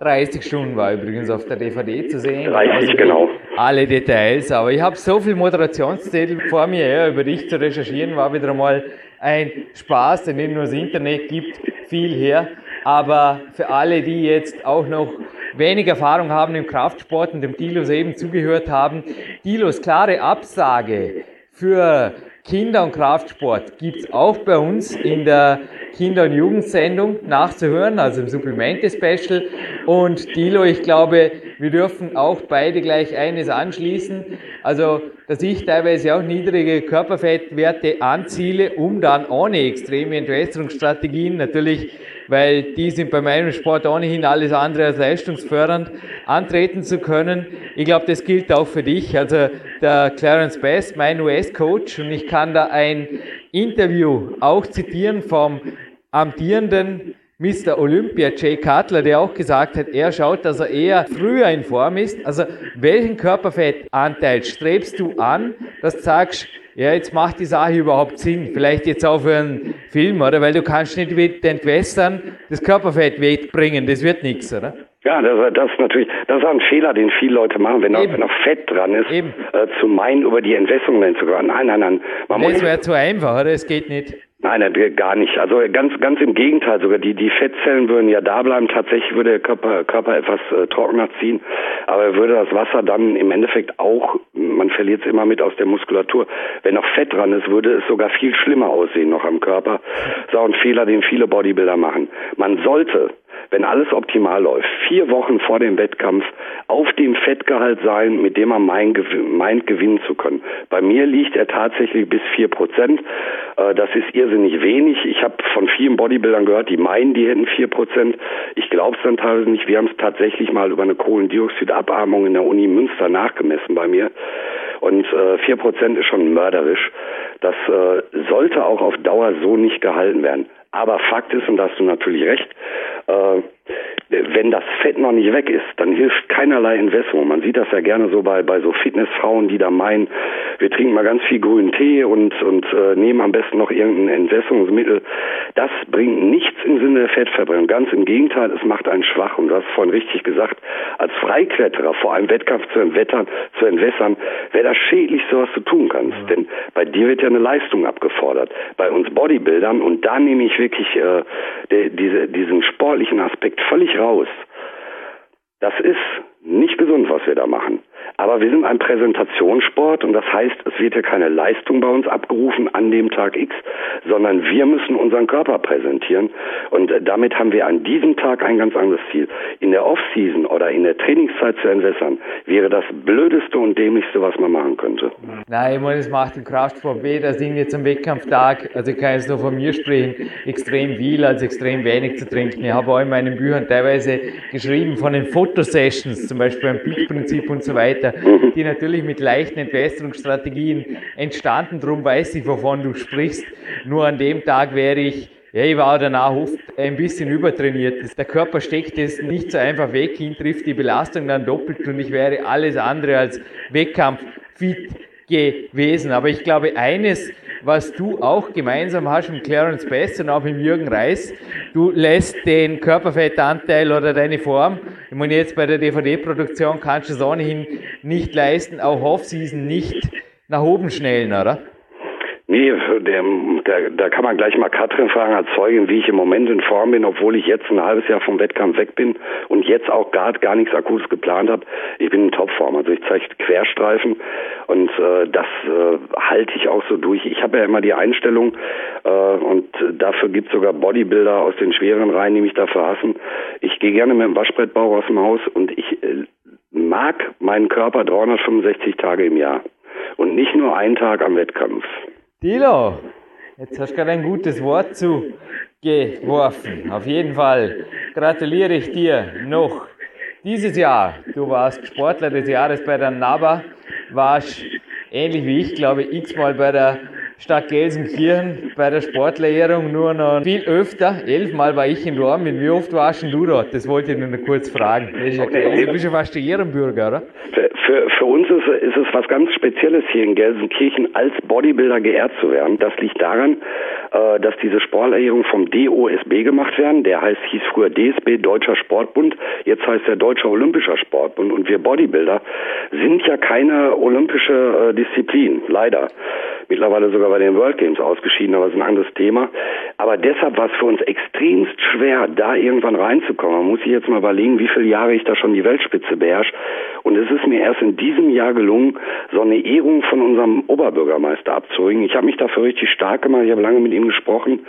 S1: 30 Stunden war übrigens auf der DVD zu sehen.
S3: 30, also genau.
S1: Alle Details, aber ich habe so viel Moderationszettel vor mir, ja, über dich zu recherchieren, war wieder einmal ein Spaß, den nicht nur das Internet gibt, viel her. Aber für alle, die jetzt auch noch wenig Erfahrung haben im Kraftsport und dem Dilos eben zugehört haben, Dilos klare Absage für Kinder- und Kraftsport gibt's auch bei uns in der Kinder- und Jugendsendung nachzuhören, also im Supplemente-Special. Und Dilo, ich glaube, wir dürfen auch beide gleich eines anschließen. Also, dass ich teilweise auch niedrige Körperfettwerte anziele, um dann ohne extreme Entwässerungsstrategien natürlich weil die sind bei meinem Sport ohnehin alles andere als leistungsfördernd, antreten zu können. Ich glaube, das gilt auch für dich. Also der Clarence Best, mein US-Coach, und ich kann da ein Interview auch zitieren vom amtierenden Mr. Olympia, Jay Cutler, der auch gesagt hat, er schaut, dass er eher früher in Form ist. Also welchen Körperfettanteil strebst du an, dass du sagst, ja, jetzt macht die Sache überhaupt Sinn. Vielleicht jetzt auch für einen Film, oder? Weil du kannst nicht mit den Entwässern das Körperfett wegbringen, das wird nichts, oder?
S3: Ja, das, das ist natürlich, das ist ein Fehler, den viele Leute machen, wenn, wenn noch Fett dran ist, äh, zu meinen, über die Entwässerung zu gehen. Nein, nein, nein.
S1: Man das wäre zu einfach, oder? Es geht nicht.
S3: Nein, gar nicht. Also ganz, ganz im Gegenteil. Sogar die, die Fettzellen würden ja da bleiben. Tatsächlich würde der Körper, Körper etwas äh, trockener ziehen, aber er würde das Wasser dann im Endeffekt auch, man verliert es immer mit aus der Muskulatur. Wenn noch Fett dran ist, würde es sogar viel schlimmer aussehen noch am Körper. Das ist auch ein Fehler, den viele Bodybuilder machen. Man sollte wenn alles optimal läuft, vier Wochen vor dem Wettkampf auf dem Fettgehalt sein, mit dem man meint, gewinnen zu können. Bei mir liegt er tatsächlich bis vier Prozent. Äh, das ist irrsinnig wenig. Ich habe von vielen Bodybuildern gehört, die meinen, die hätten vier Prozent. Ich glaube es dann teilweise nicht. Wir haben es tatsächlich mal über eine Kohlendioxidabarmung in der Uni Münster nachgemessen bei mir. Und äh, vier Prozent ist schon mörderisch. Das äh, sollte auch auf Dauer so nicht gehalten werden. Aber Fakt ist, und da hast du natürlich recht, äh, wenn das Fett noch nicht weg ist, dann hilft keinerlei Entwässerung. Man sieht das ja gerne so bei, bei so Fitnessfrauen, die da meinen, wir trinken mal ganz viel grünen Tee und, und äh, nehmen am besten noch irgendein Entwässerungsmittel. Das bringt nichts im Sinne der Fettverbrennung. Ganz im Gegenteil, es macht einen schwach. Und du hast vorhin richtig gesagt, als Freikletterer vor einem Wettkampf zu entwettern, zu entwässern, wäre das schädlich, so was du tun kannst. Ja. Denn bei dir wird ja eine Leistung abgefordert. Bei uns Bodybuildern, und da nehme ich wirklich äh, de, diese, diesen sportlichen Aspekt völlig raus. Das ist nicht gesund, was wir da machen. Aber wir sind ein Präsentationssport und das heißt, es wird ja keine Leistung bei uns abgerufen an dem Tag X, sondern wir müssen unseren Körper präsentieren und äh, damit haben wir an diesem Tag ein ganz anderes Ziel. In der Off-Season oder in der Trainingszeit zu entwässern, wäre das blödeste und dämlichste, was man machen könnte.
S1: Nein, ich meine, es macht im Kraftsport weder Sinn jetzt am Wettkampftag, also ich kann jetzt nur von mir sprechen, extrem viel als extrem wenig zu trinken. Ich habe auch in meinen Büchern teilweise geschrieben von den Fotosessions, zum Beispiel beim Peak-Prinzip und so weiter die natürlich mit leichten Entwässerungsstrategien entstanden. Darum weiß ich, wovon du sprichst. Nur an dem Tag wäre ich ja, ich war danach oft ein bisschen übertrainiert. Der Körper steckt es nicht so einfach weg hin, trifft die Belastung dann doppelt und ich wäre alles andere als wettkampffit gewesen. Aber ich glaube, eines was du auch gemeinsam hast mit Clarence Best und auch mit Jürgen Reis. Du lässt den Körperfettanteil oder deine Form, ich meine jetzt bei der DVD-Produktion kannst du es ohnehin nicht leisten, auch Off-Season nicht nach oben schnellen, oder?
S3: Nee, der, der, da kann man gleich mal Katrin fragen als Zeugin, wie ich im Moment in Form bin, obwohl ich jetzt ein halbes Jahr vom Wettkampf weg bin und jetzt auch gar, gar nichts Akutes geplant habe. Ich bin in Topform, also ich zeige Querstreifen und äh, das äh, halte ich auch so durch. Ich habe ja immer die Einstellung äh, und dafür gibt es sogar Bodybuilder aus den schweren Reihen, die mich dafür hassen. Ich gehe gerne mit dem Waschbrettbauer aus dem Haus und ich äh, mag meinen Körper 365 Tage im Jahr und nicht nur einen Tag am Wettkampf.
S1: Dilo, jetzt hast du gerade ein gutes Wort zugeworfen. Auf jeden Fall gratuliere ich dir noch dieses Jahr. Du warst Sportler des Jahres bei der NABA, warst ähnlich wie ich, glaube ich, x-mal bei der Stadt Gelsenkirchen bei der Sportlehrung nur noch viel öfter. Elfmal war ich in Dortmund. Wie oft warst du dort? Das wollte ich nur kurz fragen. Das ist ja okay. Du bist ja fast der Ehrenbürger, oder?
S3: Für, für, uns ist, ist, es was ganz Spezielles hier in Gelsenkirchen als Bodybuilder geehrt zu werden. Das liegt daran, äh, dass diese Sportlehrungen vom DOSB gemacht werden. Der heißt, hieß früher DSB, Deutscher Sportbund. Jetzt heißt er Deutscher Olympischer Sportbund. Und wir Bodybuilder sind ja keine olympische äh, Disziplin, leider mittlerweile sogar bei den World Games ausgeschieden, aber das ist ein anderes Thema. Aber deshalb war es für uns extremst schwer, da irgendwann reinzukommen. Man muss sich jetzt mal überlegen, wie viele Jahre ich da schon die Weltspitze beherrsche. Und es ist mir erst in diesem Jahr gelungen, so eine Ehrung von unserem Oberbürgermeister abzuringen. Ich habe mich dafür richtig stark gemacht, ich habe lange mit ihm gesprochen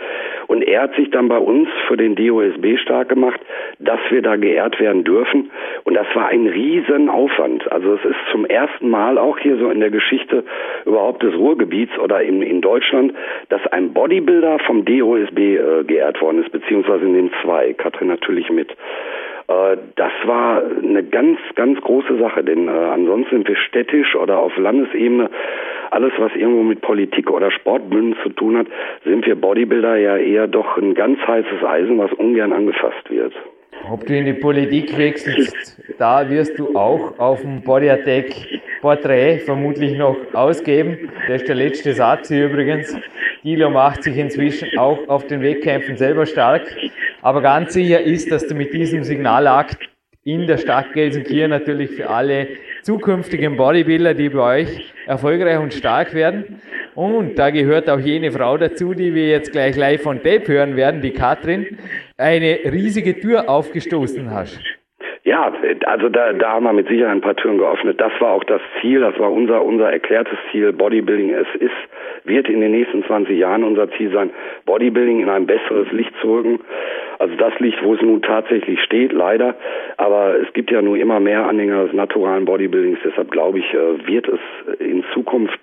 S3: und er hat sich dann bei uns für den DOSB stark gemacht, dass wir da geehrt werden dürfen. Und das war ein Riesenaufwand. Also es ist zum ersten Mal auch hier so in der Geschichte überhaupt des Ruhrgebiets oder in, in Deutschland, dass ein Bodybuilder vom DOSB äh, geehrt worden ist, beziehungsweise in den zwei, Katrin natürlich mit. Äh, das war eine ganz, ganz große Sache, denn äh, ansonsten sind wir städtisch oder auf Landesebene, alles was irgendwo mit Politik oder Sportbünden zu tun hat, sind wir Bodybuilder ja eher doch ein ganz heißes Eisen, was ungern angefasst wird.
S1: Ob du in die Politik wechselst, da wirst du auch auf dem Body Attack Porträt vermutlich noch ausgeben. Das ist der letzte Satz hier übrigens. Dilo macht sich inzwischen auch auf den Wettkämpfen selber stark. Aber ganz sicher ist, dass du mit diesem Signalakt in der Stadt Gelsenkirchen natürlich für alle zukünftigen Bodybuilder, die bei euch erfolgreich und stark werden. Und da gehört auch jene Frau dazu, die wir jetzt gleich live von Tape hören werden, die Katrin, eine riesige Tür aufgestoßen hast.
S3: Ja, also da, da haben wir mit Sicherheit ein paar Türen geöffnet. Das war auch das Ziel, das war unser, unser erklärtes Ziel. Bodybuilding, es ist, wird in den nächsten 20 Jahren unser Ziel sein, Bodybuilding in ein besseres Licht zu rücken. Also das Licht, wo es nun tatsächlich steht, leider. Aber es gibt ja nun immer mehr Anhänger des naturalen Bodybuildings. Deshalb glaube ich, äh, wird es in Zukunft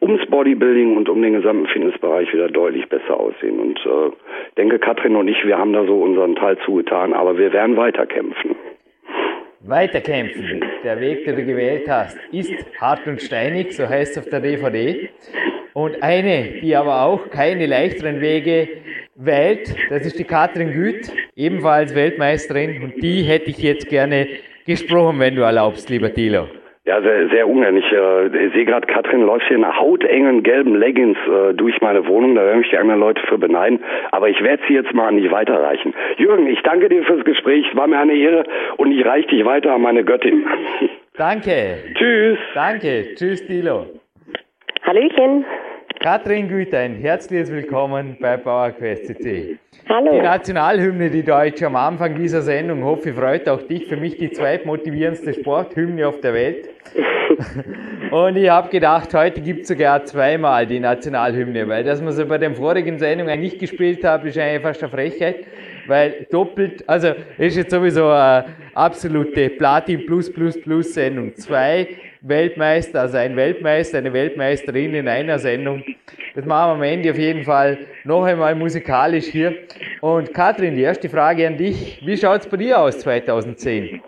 S3: ums Bodybuilding und um den gesamten Fitnessbereich wieder deutlich besser aussehen. Und äh, denke, Katrin und ich, wir haben da so unseren Teil zugetan, aber wir werden weiterkämpfen.
S1: Weiterkämpfen. Der Weg, den du gewählt hast, ist hart und steinig, so heißt es auf der DVD. Und eine, die aber auch keine leichteren Wege wählt, das ist die Katrin Güth. ebenfalls Weltmeisterin und die hätte ich jetzt gerne gesprochen, wenn du erlaubst, lieber Thilo.
S3: Ja, sehr, sehr ungern. Ich äh, sehe gerade, Katrin läuft hier in hautengen gelben Leggings äh, durch meine Wohnung. Da werden mich die anderen Leute für beneiden. Aber ich werde sie jetzt mal an dich weiterreichen. Jürgen, ich danke dir fürs Gespräch. War mir eine Ehre. Und ich reiche dich weiter an meine Göttin.
S1: Danke. [LAUGHS]
S3: Tschüss.
S1: Danke. Tschüss, Thilo.
S4: Hallöchen.
S1: Katrin Gütein, herzliches Willkommen bei PowerQuest CC.
S4: Hallo.
S1: Die Nationalhymne, die Deutsche am Anfang dieser Sendung, hoffe ich, freut auch dich. Für mich die zweitmotivierendste Sporthymne auf der Welt. [LAUGHS] Und ich habe gedacht, heute gibt es sogar zweimal die Nationalhymne, weil dass man sie bei den vorigen Sendungen nicht gespielt hat, ist eigentlich fast eine Frechheit, weil doppelt, also ist jetzt sowieso eine absolute Platin Plus Plus Plus Sendung. Zwei Weltmeister, also ein Weltmeister, eine Weltmeisterin in einer Sendung. Das machen wir am Ende auf jeden Fall noch einmal musikalisch hier. Und Katrin, die erste Frage an dich. Wie schaut es bei dir aus 2010?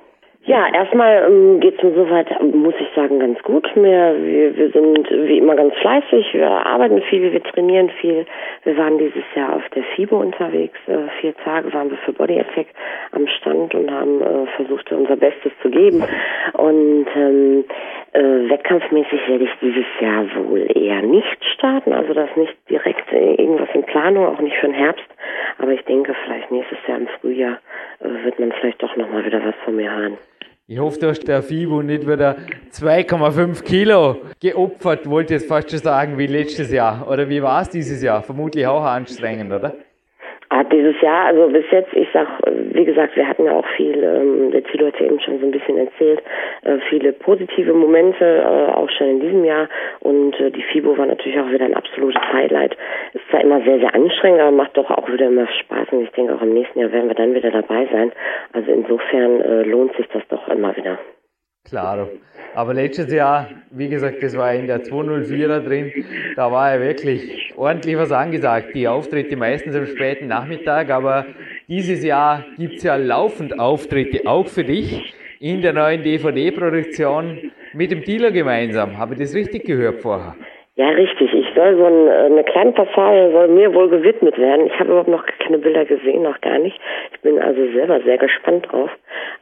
S4: Ja, erstmal ähm, geht es mir soweit, muss ich sagen, ganz gut. Wir, wir, wir sind wie immer ganz fleißig, wir arbeiten viel, wir trainieren viel. Wir waren dieses Jahr auf der FIBO unterwegs. Äh, vier Tage waren wir für Body Attack am Stand und haben äh, versucht, unser Bestes zu geben. Und ähm, äh, wettkampfmäßig werde ich dieses Jahr wohl eher nicht starten, also das nicht direkt irgendwas in Planung, auch nicht für den Herbst. Aber ich denke, vielleicht nächstes Jahr im Frühjahr äh, wird man vielleicht doch nochmal wieder was von mir hören.
S1: Ich hoffe, du hast der FIBO nicht wieder 2,5 Kilo geopfert, wollte ich jetzt fast schon sagen, wie letztes Jahr. Oder wie war es dieses Jahr? Vermutlich auch anstrengend, oder?
S4: Ah, dieses Jahr, also bis jetzt, ich sag, wie gesagt, wir hatten ja auch viel, ähm, der Thilo hat ja eben schon so ein bisschen erzählt, äh, viele positive Momente, äh, auch schon in diesem Jahr. Und äh, die FIBO war natürlich auch wieder ein absolutes Highlight. Ist zwar immer sehr, sehr anstrengend, aber macht doch auch wieder immer Spaß. Und ich denke, auch im nächsten Jahr werden wir dann wieder dabei sein. Also insofern äh, lohnt sich das doch immer wieder.
S1: Klar. Aber letztes Jahr, wie gesagt, das war in der 204er drin, da war ja wirklich ordentlich was angesagt. Die Auftritte meistens am späten Nachmittag, aber dieses Jahr gibt es ja laufend Auftritte, auch für dich, in der neuen DVD-Produktion mit dem Dealer gemeinsam. Habe ich das richtig gehört vorher?
S4: Ja, richtig. Soll so ein, eine kleine Passage soll mir wohl gewidmet werden. Ich habe überhaupt noch keine Bilder gesehen, noch gar nicht. Ich bin also selber sehr gespannt drauf.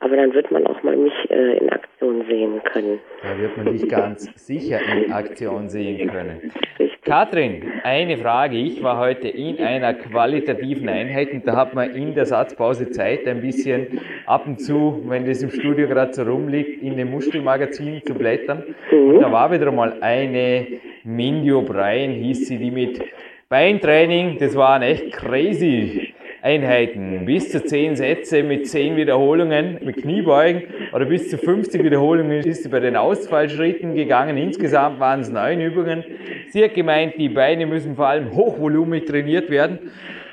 S4: Aber dann wird man auch mal mich äh, in Aktion sehen können.
S1: Da wird man dich ganz sicher in Aktion sehen können.
S4: Richtig.
S1: Katrin, eine Frage. Ich war heute in einer qualitativen Einheit und da hat man in der Satzpause Zeit, ein bisschen ab und zu, wenn das im Studio gerade so rumliegt, in den Muskelmagazin zu blättern. Und da war wieder mal eine Mindy O'Brien, hieß sie, die mit Beintraining, das waren echt crazy Einheiten. Bis zu 10 Sätze mit 10 Wiederholungen mit Kniebeugen oder bis zu 50 Wiederholungen ist sie bei den Ausfallschritten gegangen. Insgesamt waren es neun Übungen. Sie hat gemeint, die Beine müssen vor allem hochvolumig trainiert werden.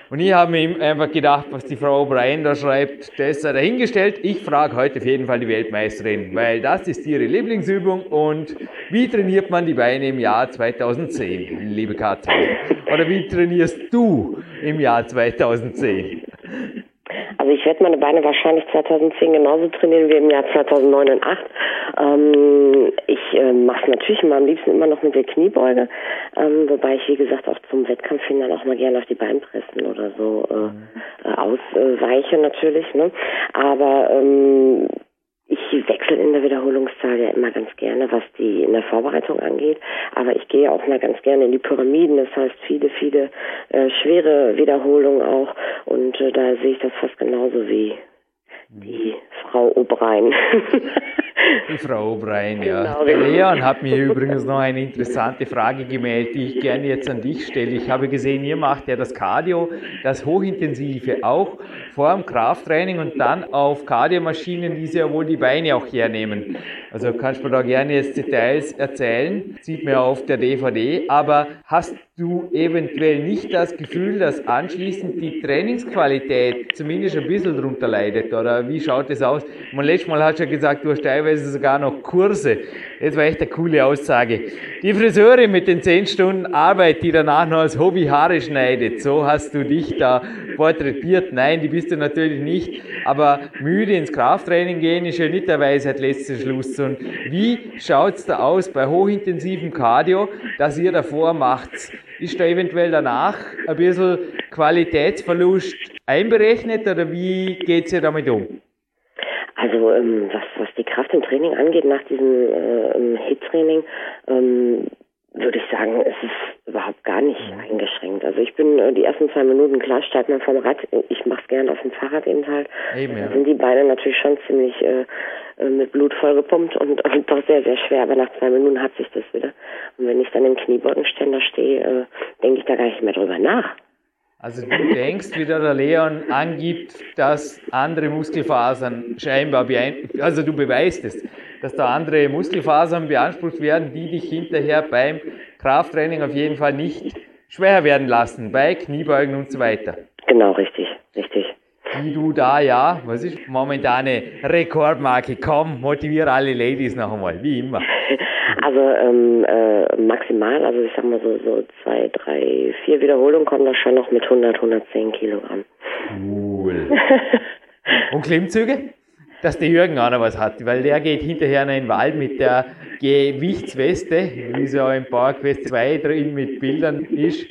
S1: Und ich habe mir einfach gedacht, was die Frau O'Brien da schreibt, das sei dahingestellt. Ich frage heute auf jeden Fall die Weltmeisterin, weil das ist ihre Lieblingsübung. Und wie trainiert man die Beine im Jahr 2010, liebe Katrin? Oder wie trainierst du im Jahr 2010?
S4: Also ich werde meine Beine wahrscheinlich 2010 genauso trainieren wie im Jahr 2009 und 2008. Ähm, ich äh, mache es natürlich immer am liebsten immer noch mit der Kniebeuge, ähm, wobei ich wie gesagt auch zum Wettkampf hin dann auch mal gerne auf die Beinpressen oder so äh, äh, ausweiche natürlich. Ne? Aber ähm, ich wechsle in der Wiederholungszahl ja immer ganz gerne, was die in der Vorbereitung angeht. Aber ich gehe auch mal ganz gerne in die Pyramiden. Das heißt viele, viele äh, schwere Wiederholungen auch. Und äh, da sehe ich das fast genauso wie die Frau O'Brien. [LAUGHS]
S1: Die Frau O'Brien, ja.
S4: Genau,
S1: Der
S4: genau.
S1: Leon hat mir übrigens noch eine interessante Frage gemeldet, die ich gerne jetzt an dich stelle. Ich habe gesehen, ihr macht ja das Cardio, das Hochintensive auch vor dem Krafttraining und dann auf Kardiomaschinen, die sie ja wohl die Beine auch hernehmen. Also kannst du mir da gerne jetzt Details erzählen, sieht ja auf der DVD, aber hast du eventuell nicht das Gefühl, dass anschließend die Trainingsqualität zumindest ein bisschen drunter leidet? Oder wie schaut das aus? Man, letztes Mal hast du ja gesagt, du hast teilweise sogar noch Kurse. Das war echt eine coole Aussage. Die Friseurin mit den 10 Stunden Arbeit, die danach noch als Hobby Haare schneidet, so hast du dich da porträtiert. Nein, die bist du natürlich nicht. Aber müde ins Krafttraining gehen ist ja nicht der Weisheit letzter Schluss. Und wie schaut's da aus bei hochintensivem Cardio, das ihr davor macht? Ist da eventuell danach ein bisschen Qualitätsverlust einberechnet oder wie geht ihr damit um?
S4: Also ähm, was, was die Kraft im Training angeht, nach diesem äh, Hit-Training, ähm, würde ich sagen, es ist überhaupt gar nicht mhm. eingeschränkt. Also ich bin äh, die ersten zwei Minuten klar, steigt man vom Rad, ich mache es gerne auf dem Fahrrad eben halt. Eben, ja. sind die Beine natürlich schon ziemlich äh, äh, mit Blut vollgepumpt und, [LAUGHS] und doch sehr, sehr schwer, aber nach zwei Minuten hat sich das wieder. Und wenn ich dann im Kniebeugenständer stehe, äh, denke ich da gar nicht mehr drüber nach.
S1: Also du denkst, wie der Leon angibt, dass andere Muskelfasern scheinbar beeinflusst, also du beweist es, dass da andere Muskelfasern beansprucht werden, die dich hinterher beim Krafttraining auf jeden Fall nicht schwer werden lassen, bei Kniebeugen und so weiter.
S4: Genau, richtig, richtig.
S1: Wie du da, ja, was ist momentane Rekordmarke? Komm, motiviere alle Ladies noch einmal, wie immer. [LAUGHS]
S4: Also ähm, äh, maximal, also ich sag mal so, so zwei, drei, vier Wiederholungen kommen da schon noch mit 100, 110 Kilogramm.
S1: Cool. [LAUGHS] Und Klimmzüge? Dass der Jürgen auch noch was hat, weil der geht hinterher in den Wald mit der Gewichtsweste, wie so im PowerQuest 2 drin mit Bildern ist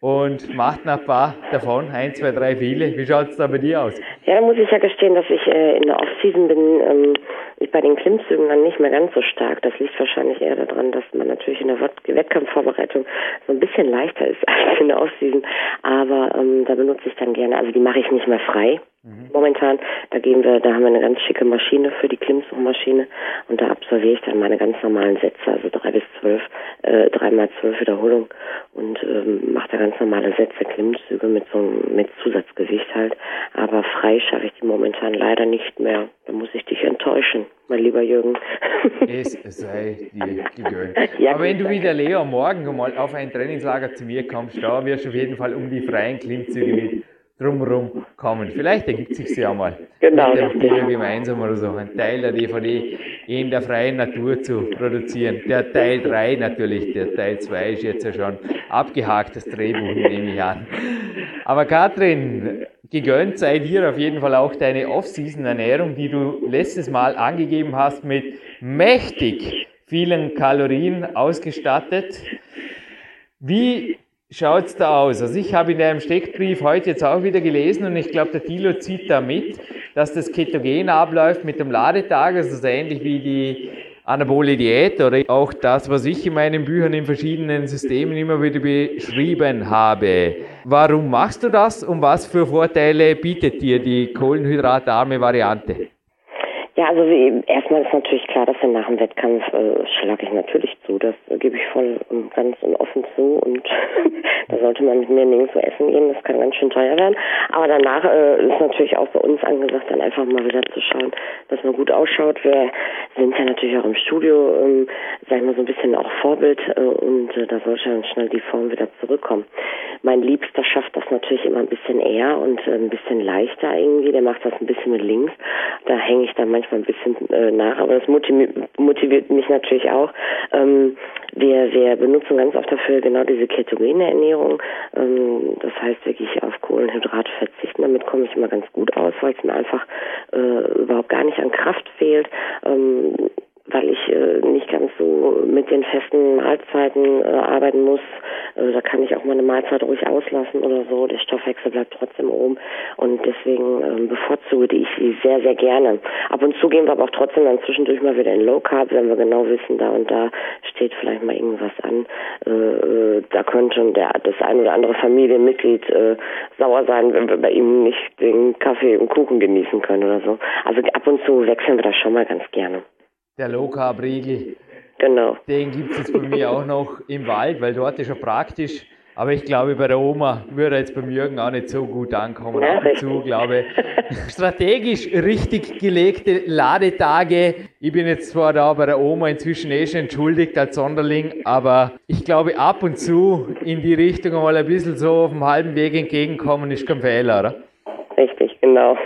S1: und macht noch ein paar davon, ein, zwei, drei viele. Wie schaut es da bei dir aus?
S4: Ja, da muss ich ja gestehen, dass ich äh, in der Off-Season bin, ähm, ich bei den Klimmzügen dann nicht mehr ganz so stark. Das liegt wahrscheinlich eher daran, dass man natürlich in der Wettkampfvorbereitung so ein bisschen leichter ist [LAUGHS] als in der Off-Season. Aber ähm, da benutze ich dann gerne, also die mache ich nicht mehr frei. Mhm. Momentan, da gehen wir, da haben wir eine ganz schicke Maschine für die Klimmzugmaschine und da absolviere ich dann meine ganz normalen Sätze, also drei bis zwölf, äh, dreimal zwölf Wiederholungen und ähm, mache da ganz normale Sätze, Klimmzüge mit so mit Zusatzgewicht halt. Aber frei schaffe ich die momentan leider nicht mehr. Da muss ich dich enttäuschen, mein lieber Jürgen.
S1: Es sei dir gegönnt. [LAUGHS] Ja, Aber wenn du wieder Leo morgen mal auf ein Trainingslager zu mir kommst, da wirst du auf jeden Fall um die freien Klimmzüge mit drumherum kommen. Vielleicht ergibt sich ja mal
S4: genau,
S1: mit dem gemeinsam oder so ein Teil der DVD in der freien Natur zu produzieren. Der Teil 3 natürlich, der Teil 2 ist jetzt ja schon abgehakt, das Drehbuch nehme ich an. Aber Katrin, gegönnt sei dir auf jeden Fall auch deine Off-Season-Ernährung, die du letztes Mal angegeben hast mit mächtig vielen Kalorien ausgestattet. Wie schaut es da aus? Also ich habe in deinem Steckbrief heute jetzt auch wieder gelesen und ich glaube, der Thilo zieht da mit, dass das Ketogen abläuft mit dem Ladetag, also so ähnlich wie die anabole Diät oder auch das, was ich in meinen Büchern in verschiedenen Systemen immer wieder beschrieben habe. Warum machst du das und was für Vorteile bietet dir die kohlenhydratarme Variante?
S4: Ja, also wie, erstmal ist natürlich klar, dass wir nach dem Wettkampf äh, schlage ich natürlich zu. Das äh, gebe ich voll und ganz und offen zu. Und [LAUGHS] da sollte man mit mir nirgendwo essen gehen. Das kann ganz schön teuer werden. Aber danach äh, ist natürlich auch bei uns angesagt, dann einfach mal wieder zu schauen, dass man gut ausschaut. Wir sind ja natürlich auch im Studio, ähm, sag ich mal, so ein bisschen auch Vorbild. Äh, und äh, da sollte dann schnell die Form wieder zurückkommen. Mein Liebster schafft das natürlich immer ein bisschen eher und äh, ein bisschen leichter irgendwie. Der macht das ein bisschen mit links. Da hänge ich dann manchmal manchmal ein bisschen äh, nach, aber das motiviert mich natürlich auch. Ähm, wir, wir benutzen ganz oft dafür genau diese ketogene Ernährung. Ähm, das heißt wirklich auf Kohlenhydrate verzichten. Damit komme ich immer ganz gut aus, weil es mir einfach äh, überhaupt gar nicht an Kraft fehlt. Ähm, weil ich äh, nicht ganz so mit den festen Mahlzeiten äh, arbeiten muss. Also da kann ich auch mal eine Mahlzeit ruhig auslassen oder so. Der Stoffwechsel bleibt trotzdem oben und deswegen ähm, bevorzuge ich sie sehr, sehr gerne. Ab und zu gehen wir aber auch trotzdem dann zwischendurch mal wieder in Low Carb, wenn wir genau wissen, da und da steht vielleicht mal irgendwas an. Äh, äh da könnte der, das ein oder andere Familienmitglied äh, sauer sein, wenn wir bei ihm nicht den Kaffee und Kuchen genießen können oder so. Also ab und zu wechseln wir das schon mal ganz gerne
S1: der Low Carb Riegel.
S4: Genau.
S1: Den gibt es jetzt bei mir auch noch im Wald, weil dort ist er praktisch. Aber ich glaube, bei der Oma würde er jetzt beim Jürgen auch nicht so gut ankommen. Ja, Ab und zu, glaube strategisch richtig gelegte Ladetage. Ich bin jetzt zwar da bei der Oma inzwischen eh schon entschuldigt als Sonderling, aber ich glaube, ab und zu in die Richtung mal ein bisschen so auf dem halben Weg entgegenkommen ist kein Fehler, oder?
S4: Richtig, genau.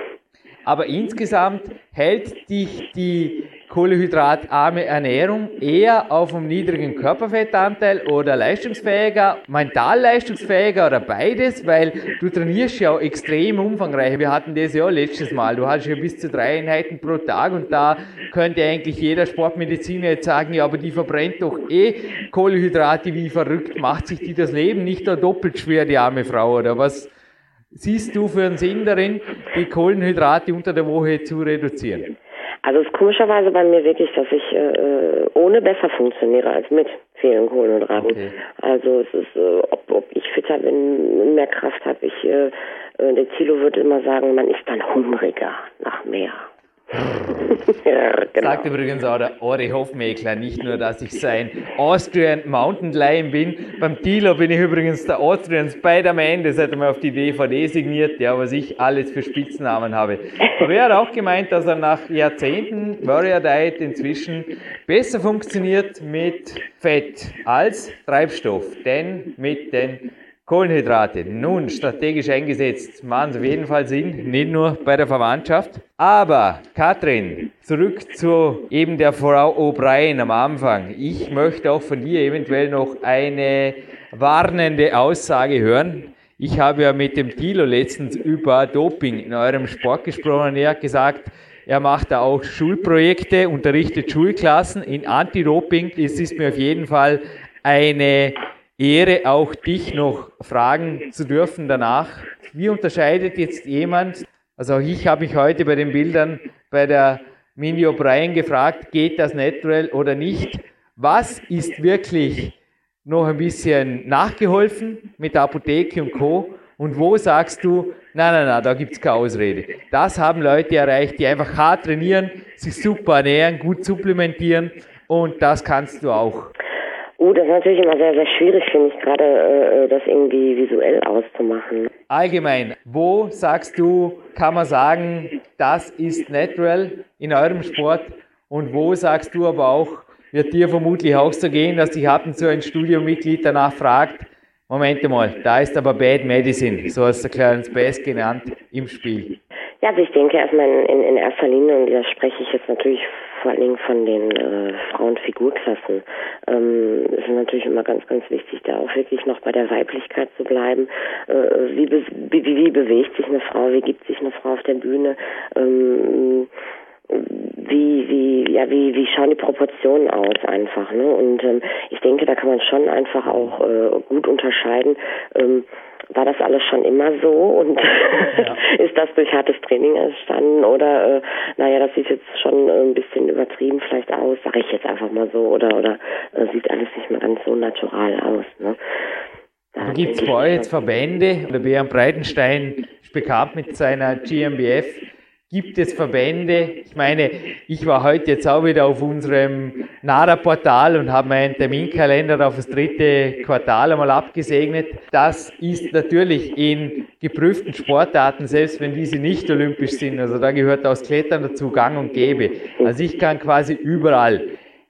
S1: Aber insgesamt hält dich die kohlenhydratarme Ernährung eher auf einem niedrigen Körperfettanteil oder leistungsfähiger, mental leistungsfähiger oder beides, weil du trainierst ja auch extrem umfangreich. Wir hatten das ja letztes Mal. Du hast ja bis zu drei Einheiten pro Tag und da könnte eigentlich jeder Sportmediziner jetzt sagen, ja, aber die verbrennt doch eh Kohlenhydrate wie verrückt. Macht sich die das Leben nicht da doppelt schwer, die arme Frau, oder was? siehst du für einen Sinn darin, die Kohlenhydrate unter der Woche zu reduzieren?
S4: Also es ist komischerweise bei mir wirklich, dass ich äh, ohne besser funktioniere als mit vielen Kohlenhydraten. Okay. Also es ist, äh, ob, ob ich fitter bin, mehr Kraft habe. Ich, äh, äh der Zilo würde immer sagen, man ist dann hungriger nach mehr.
S1: Ja, genau. Sagt übrigens auch der Ori Hofmeckler, nicht nur, dass ich sein Austrian Mountain Lion bin. Beim Dealer bin ich übrigens der Austrian Spider-Man, das hat er mir auf die DVD signiert, ja, was ich alles für Spitznamen habe. Aber er hat auch gemeint, dass er nach Jahrzehnten Warrior Diet inzwischen besser funktioniert mit Fett als Treibstoff, denn mit den Kohlenhydrate, nun strategisch eingesetzt, machen sie auf jeden Fall Sinn, nicht nur bei der Verwandtschaft. Aber, Katrin, zurück zu eben der Frau O'Brien am Anfang. Ich möchte auch von dir eventuell noch eine warnende Aussage hören. Ich habe ja mit dem Tilo letztens über Doping in eurem Sport gesprochen. Er hat gesagt, er macht da auch Schulprojekte, unterrichtet Schulklassen in Anti-Doping. Es ist mir auf jeden Fall eine Ehre, auch dich noch fragen zu dürfen danach. Wie unterscheidet jetzt jemand, also auch ich habe mich heute bei den Bildern bei der Mini O'Brien gefragt, geht das natural oder nicht? Was ist wirklich noch ein bisschen nachgeholfen mit der Apotheke und Co. Und wo sagst du, nein, nein, nein, da gibt es keine Ausrede. Das haben Leute erreicht, die einfach hart trainieren, sich super ernähren, gut supplementieren und das kannst du auch.
S4: Uh, das ist natürlich immer sehr, sehr schwierig, finde ich, gerade äh, äh, das irgendwie visuell auszumachen.
S1: Allgemein, wo sagst du, kann man sagen, das ist natural in eurem Sport? Und wo sagst du aber auch, wird dir vermutlich auch so gehen, dass dich ab und zu ein Studiomitglied danach fragt, Moment mal, da ist aber Bad Medicine, so hast du Clarence Bass genannt, im Spiel.
S4: Ja, also ich denke erstmal in, in erster Linie, und da spreche ich jetzt natürlich vor allen Dingen von den äh, Frauenfigurklassen, ähm, ist natürlich immer ganz, ganz wichtig, da auch wirklich noch bei der Weiblichkeit zu bleiben. Äh, wie, be wie, wie bewegt sich eine Frau, wie gibt sich eine Frau auf der Bühne? Ähm, wie, wie, ja, wie, wie schauen die Proportionen aus einfach, ne? Und ähm, ich denke, da kann man schon einfach auch äh, gut unterscheiden. Ähm, war das alles schon immer so und [LAUGHS] ja. [LAUGHS] ist das durch hartes Training entstanden oder äh, naja, das sieht jetzt schon äh, ein bisschen übertrieben vielleicht aus, sage ich jetzt einfach mal so, oder oder äh, sieht alles nicht mehr ganz so natural aus. Ne?
S1: Da gibt es bei euch jetzt Verbände, der Björn Breitenstein ist bekannt mit seiner GmbF, gibt es Verbände. Ich meine, ich war heute jetzt auch wieder auf unserem NADA-Portal und habe meinen Terminkalender auf das dritte Quartal einmal abgesegnet. Das ist natürlich in geprüften Sportarten, selbst wenn diese nicht olympisch sind, also da gehört auch Klettern dazu, gang und gäbe. Also ich kann quasi überall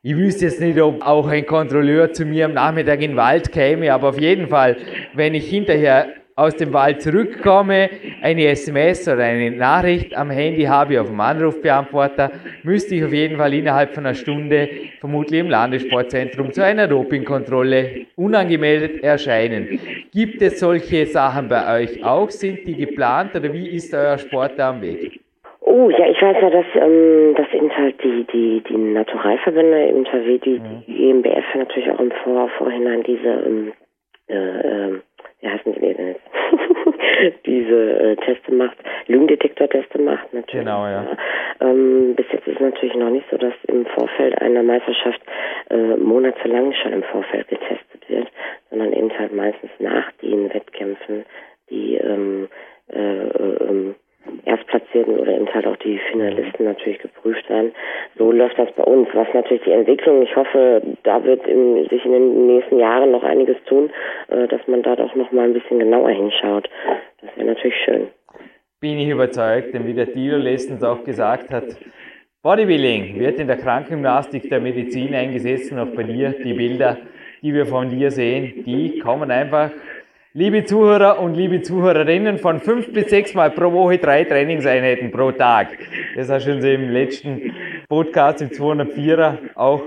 S1: ich wüsste jetzt nicht, ob auch ein Kontrolleur zu mir am Nachmittag in den Wald käme, aber auf jeden Fall, wenn ich hinterher aus dem Wald zurückkomme, eine SMS oder eine Nachricht am Handy habe auf dem Anrufbeantworter, müsste ich auf jeden Fall innerhalb von einer Stunde vermutlich im Landessportzentrum zu einer Dopingkontrolle unangemeldet erscheinen. Gibt es solche Sachen bei euch auch? Sind die geplant oder wie ist euer Sport da am Weg?
S4: Oh, ja, ich weiß ja, dass, ähm, dass eben halt die, die, die Naturalverbände, eben wie die, die EMBF natürlich auch im Vor Vorhinein diese, ähm, äh, äh, wie heißen die denn jetzt? diese äh, Teste macht, Lügendetektor-Teste macht natürlich.
S1: Genau, ja.
S4: Ähm, bis jetzt ist es natürlich noch nicht so, dass im Vorfeld einer Meisterschaft äh, monatelang schon im Vorfeld getestet wird, sondern eben halt meistens nach den Wettkämpfen, die ähm, äh, ähm, Erstplatzierten oder eben halt auch die Finalisten natürlich geprüft werden. So läuft das bei uns. Was natürlich die Entwicklung, ich hoffe, da wird im, sich in den nächsten Jahren noch einiges tun, äh, dass man da doch noch mal ein bisschen genauer hinschaut. Das wäre natürlich schön.
S1: Bin ich überzeugt, denn wie der Dilo letztens auch gesagt hat, Bodybuilding wird in der Krankengymnastik der Medizin eingesetzt und auch bei dir die Bilder, die wir von dir sehen, die kommen einfach Liebe Zuhörer und liebe Zuhörerinnen, von fünf bis sechs Mal pro Woche drei Trainingseinheiten pro Tag. Das hast du uns im letzten Podcast im 204er auch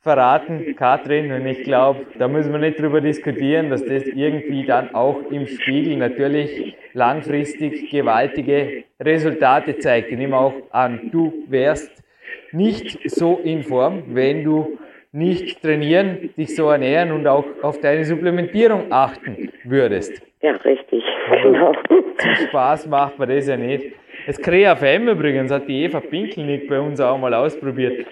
S1: verraten, Katrin. Und ich glaube, da müssen wir nicht drüber diskutieren, dass das irgendwie dann auch im Spiegel natürlich langfristig gewaltige Resultate zeigt. Ich nehme auch an, du wärst nicht so in Form, wenn du nicht trainieren, dich so ernähren und auch auf deine Supplementierung achten würdest.
S4: Ja, richtig. Genau.
S1: Zum Spaß macht man das ja nicht. Das CreaFM übrigens hat die Eva Pinkelnick bei uns auch mal ausprobiert.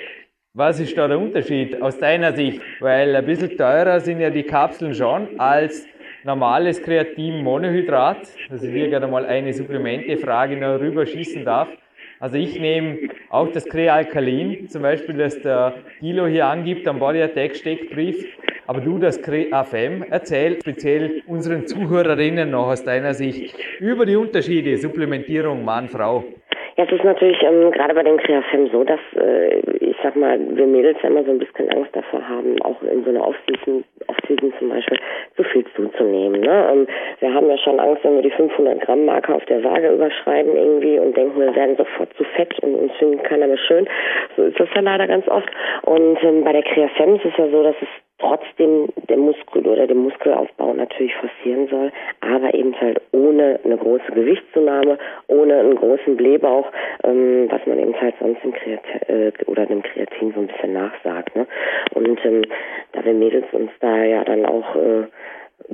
S1: Was ist da der Unterschied aus deiner Sicht? Weil ein bisschen teurer sind ja die Kapseln schon als normales Kreatin-Monohydrat. Also hier gerade mal eine Supplemente-Frage noch rüberschießen darf. Also ich nehme auch das Crealkalin, zum Beispiel, das der Kilo hier angibt am Body Attack Steckbrief. Aber du, das CreaFM, erzähl speziell unseren Zuhörerinnen noch aus deiner Sicht über die Unterschiede Supplementierung Mann-Frau.
S4: Ja, es ist natürlich ähm, gerade bei den Creafem so, dass äh, ich sag mal, wir Mädels ja immer so ein bisschen Angst davor haben, auch in so einer Off-Season, Off-Season zum Beispiel, zu viel zuzunehmen. Ne? Ähm, wir haben ja schon Angst, wenn wir die 500 Gramm Marke auf der Waage überschreiten irgendwie und denken, wir werden sofort zu fett und uns findet keiner mehr schön. So ist das ja leider ganz oft. Und ähm, bei der Creafem ist es ja so, dass es trotzdem der Muskel oder den Muskelaufbau natürlich forcieren soll, aber eben halt ohne eine große Gewichtszunahme, ohne einen großen Blähbauch, ähm, was man eben halt sonst im Kreatin äh, oder dem Kreatin so ein bisschen nachsagt. Ne? Und ähm, da wir Mädels uns da ja dann auch äh,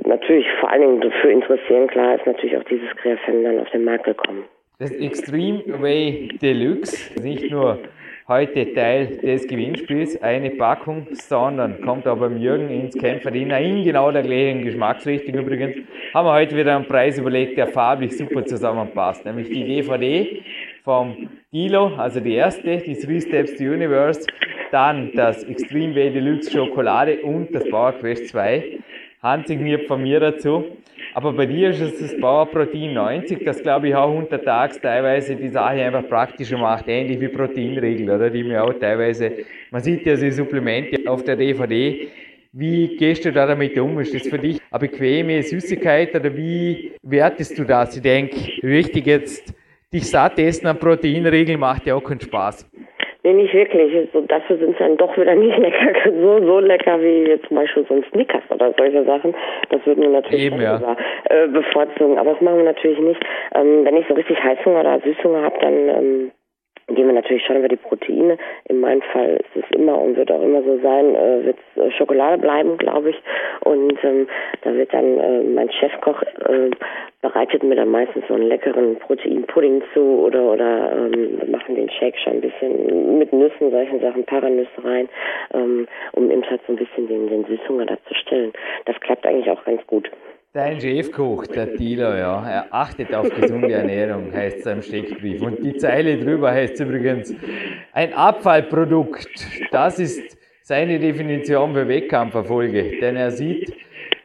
S4: natürlich vor allen Dingen dafür interessieren, klar ist natürlich auch dieses Creafem dann auf den Markt gekommen.
S1: Das Extreme Way Deluxe, nicht nur heute Teil des Gewinnspiels, eine Packung, sondern kommt auch beim Jürgen ins Kämpferdiener in genau der gleichen Geschmacksrichtung übrigens. Haben wir heute wieder einen Preis überlegt, der farblich super zusammenpasst, nämlich die DVD vom Dilo, also die erste, die Three Steps to Universe, dann das Extreme Way Deluxe Schokolade und das Power Quest 2, handsigniert von mir dazu. Aber bei dir ist es das Bauerprotein 90, das glaube ich auch untertags teilweise die Sache einfach praktischer macht, ähnlich wie Proteinregel, oder? Die mir auch teilweise, man sieht ja die Supplemente auf der DVD. Wie gehst du da damit um? Ist das für dich eine bequeme Süßigkeit oder wie wertest du das? Ich denke, richtig jetzt dich satt essen an Proteinregeln macht ja auch keinen Spaß.
S4: Nee, nicht wirklich. So, dafür sind sie dann doch wieder nicht lecker, [LAUGHS] so, so lecker wie jetzt zum Beispiel so ein Snickers oder solche Sachen. Das würden wir natürlich
S1: Eben, ja.
S4: lieber, äh, bevorzugen. Aber das machen wir natürlich nicht. Ähm, wenn ich so richtig Heißhunger oder Süßhunger habe, dann ähm, gehen wir natürlich schon über die Proteine. In meinem Fall ist es immer und wird auch immer so sein, äh, wird äh, Schokolade bleiben, glaube ich. Und ähm, da wird dann äh, mein Chefkoch äh, bereitet mir dann meistens so einen leckeren Proteinpudding zu oder oder ähm, machen den Shake schon ein bisschen mit Nüssen, solchen Sachen, Paranüsse rein, ähm, um eben halt so ein bisschen den, den Süßhunger da zu stillen. Das klappt eigentlich auch ganz gut.
S1: Dein Chefkoch, der Tilo, ja, er achtet auf gesunde Ernährung, heißt es im Steckbrief. Und die Zeile drüber heißt übrigens, ein Abfallprodukt. Das ist seine Definition für Wettkampferfolge, denn er sieht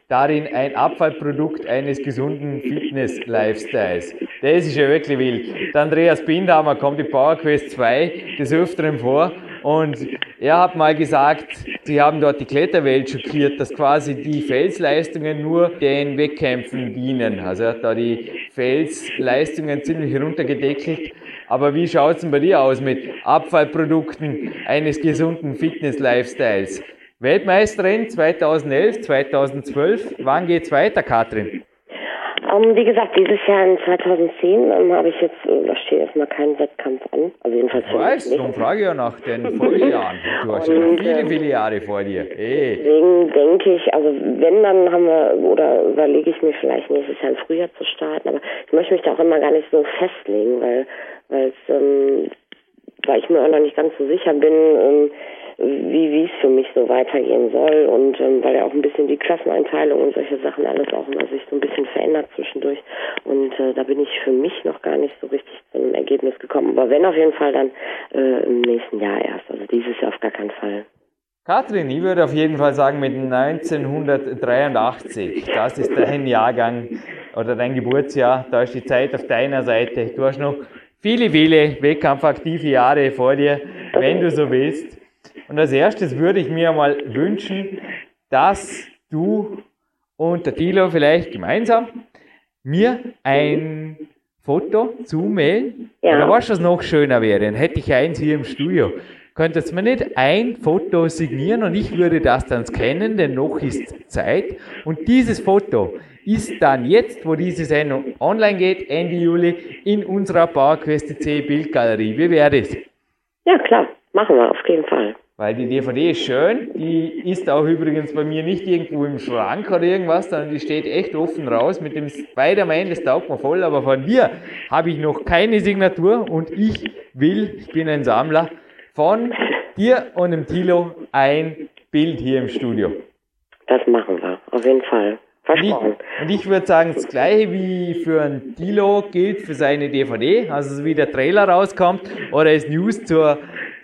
S1: darin ein Abfallprodukt eines gesunden Fitness-Lifestyles. Das ist ja wirklich wild. Der Andreas Bindhammer kommt in Power Quest 2 des Öfteren vor und er hat mal gesagt, sie haben dort die Kletterwelt schockiert, dass quasi die Felsleistungen nur den Wettkämpfen dienen. Also er hat da die Felsleistungen ziemlich runtergedeckelt. Aber wie schaut es denn bei dir aus mit Abfallprodukten eines gesunden Fitness-Lifestyles? Weltmeisterin 2011, 2012. Wann geht's weiter, Katrin?
S4: Ähm, wie gesagt, dieses Jahr in 2010 ähm, habe ich jetzt, äh, da steht erstmal keinen Wettkampf an. Also jedenfalls
S1: Weißt du,
S4: nicht.
S1: darum frage ich ja nach den Folgejahren. Du hast ja noch
S4: Und,
S1: viele,
S4: ähm,
S1: viele Jahre vor dir. Ey.
S4: Deswegen denke ich, also wenn, dann haben wir, oder überlege ich mir vielleicht nächstes Jahr im Frühjahr zu starten, aber ich möchte mich da auch immer gar nicht so festlegen, weil, weil es, ähm, weil ich mir auch noch nicht ganz so sicher bin, ähm, wie, wie es für mich so weitergehen soll und ähm, weil ja auch ein bisschen die Klasseneinteilung und solche Sachen alles auch immer sich so ein bisschen verändert zwischendurch und äh, da bin ich für mich noch gar nicht so richtig zu einem Ergebnis gekommen, aber wenn auf jeden Fall dann äh, im nächsten Jahr erst, also dieses Jahr auf gar keinen Fall.
S1: Katrin, ich würde auf jeden Fall sagen mit 1983, das ist dein Jahrgang oder dein Geburtsjahr, da ist die Zeit auf deiner Seite. Du hast noch viele, viele wettkampfaktive Jahre vor dir, wenn du so willst. Und als erstes würde ich mir mal wünschen, dass du und der Thilo vielleicht gemeinsam mir ein Foto zumailen.
S4: Ja.
S1: Oder was was noch schöner wäre, dann hätte ich eins hier im Studio. Könntest du mir nicht ein Foto signieren und ich würde das dann scannen, denn noch ist Zeit. Und dieses Foto ist dann jetzt, wo diese Sendung online geht, Ende Juli, in unserer PowerQuest C Bildgalerie. Wie wäre das?
S4: Ja, klar, machen wir auf jeden Fall.
S1: Weil die DVD ist schön, die ist auch übrigens bei mir nicht irgendwo im Schrank oder irgendwas, sondern die steht echt offen raus mit dem Spider-Man, das taugt mir voll, aber von dir habe ich noch keine Signatur und ich will, ich bin ein Sammler, von dir und dem Tilo ein Bild hier im Studio.
S4: Das machen wir, auf jeden Fall. Versprochen.
S1: Und ich, ich würde sagen, das gleiche wie für ein Tilo gilt für seine DVD, also so wie der Trailer rauskommt oder es News zur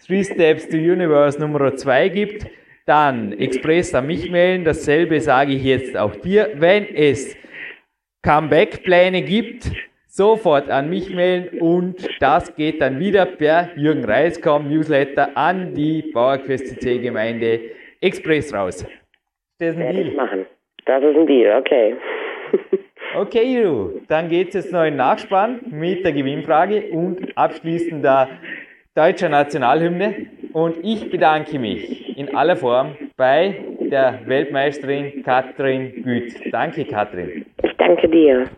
S1: Three Steps to Universe Nummer 2 gibt, dann Express an mich melden. Dasselbe sage ich jetzt auch dir. Wenn es Comeback-Pläne gibt, sofort an mich melden und das geht dann wieder per Jürgen Reiskom Newsletter an die PowerQuest CC Gemeinde Express raus.
S4: Das ist ein Deal. machen. Das ist ein Deal, okay. [LAUGHS]
S1: okay, du. Dann geht es jetzt noch in Nachspann mit der Gewinnfrage und abschließend der deutscher Nationalhymne. Und ich bedanke mich in aller Form bei der Weltmeisterin Katrin Güth. Danke, Katrin.
S4: Ich danke dir.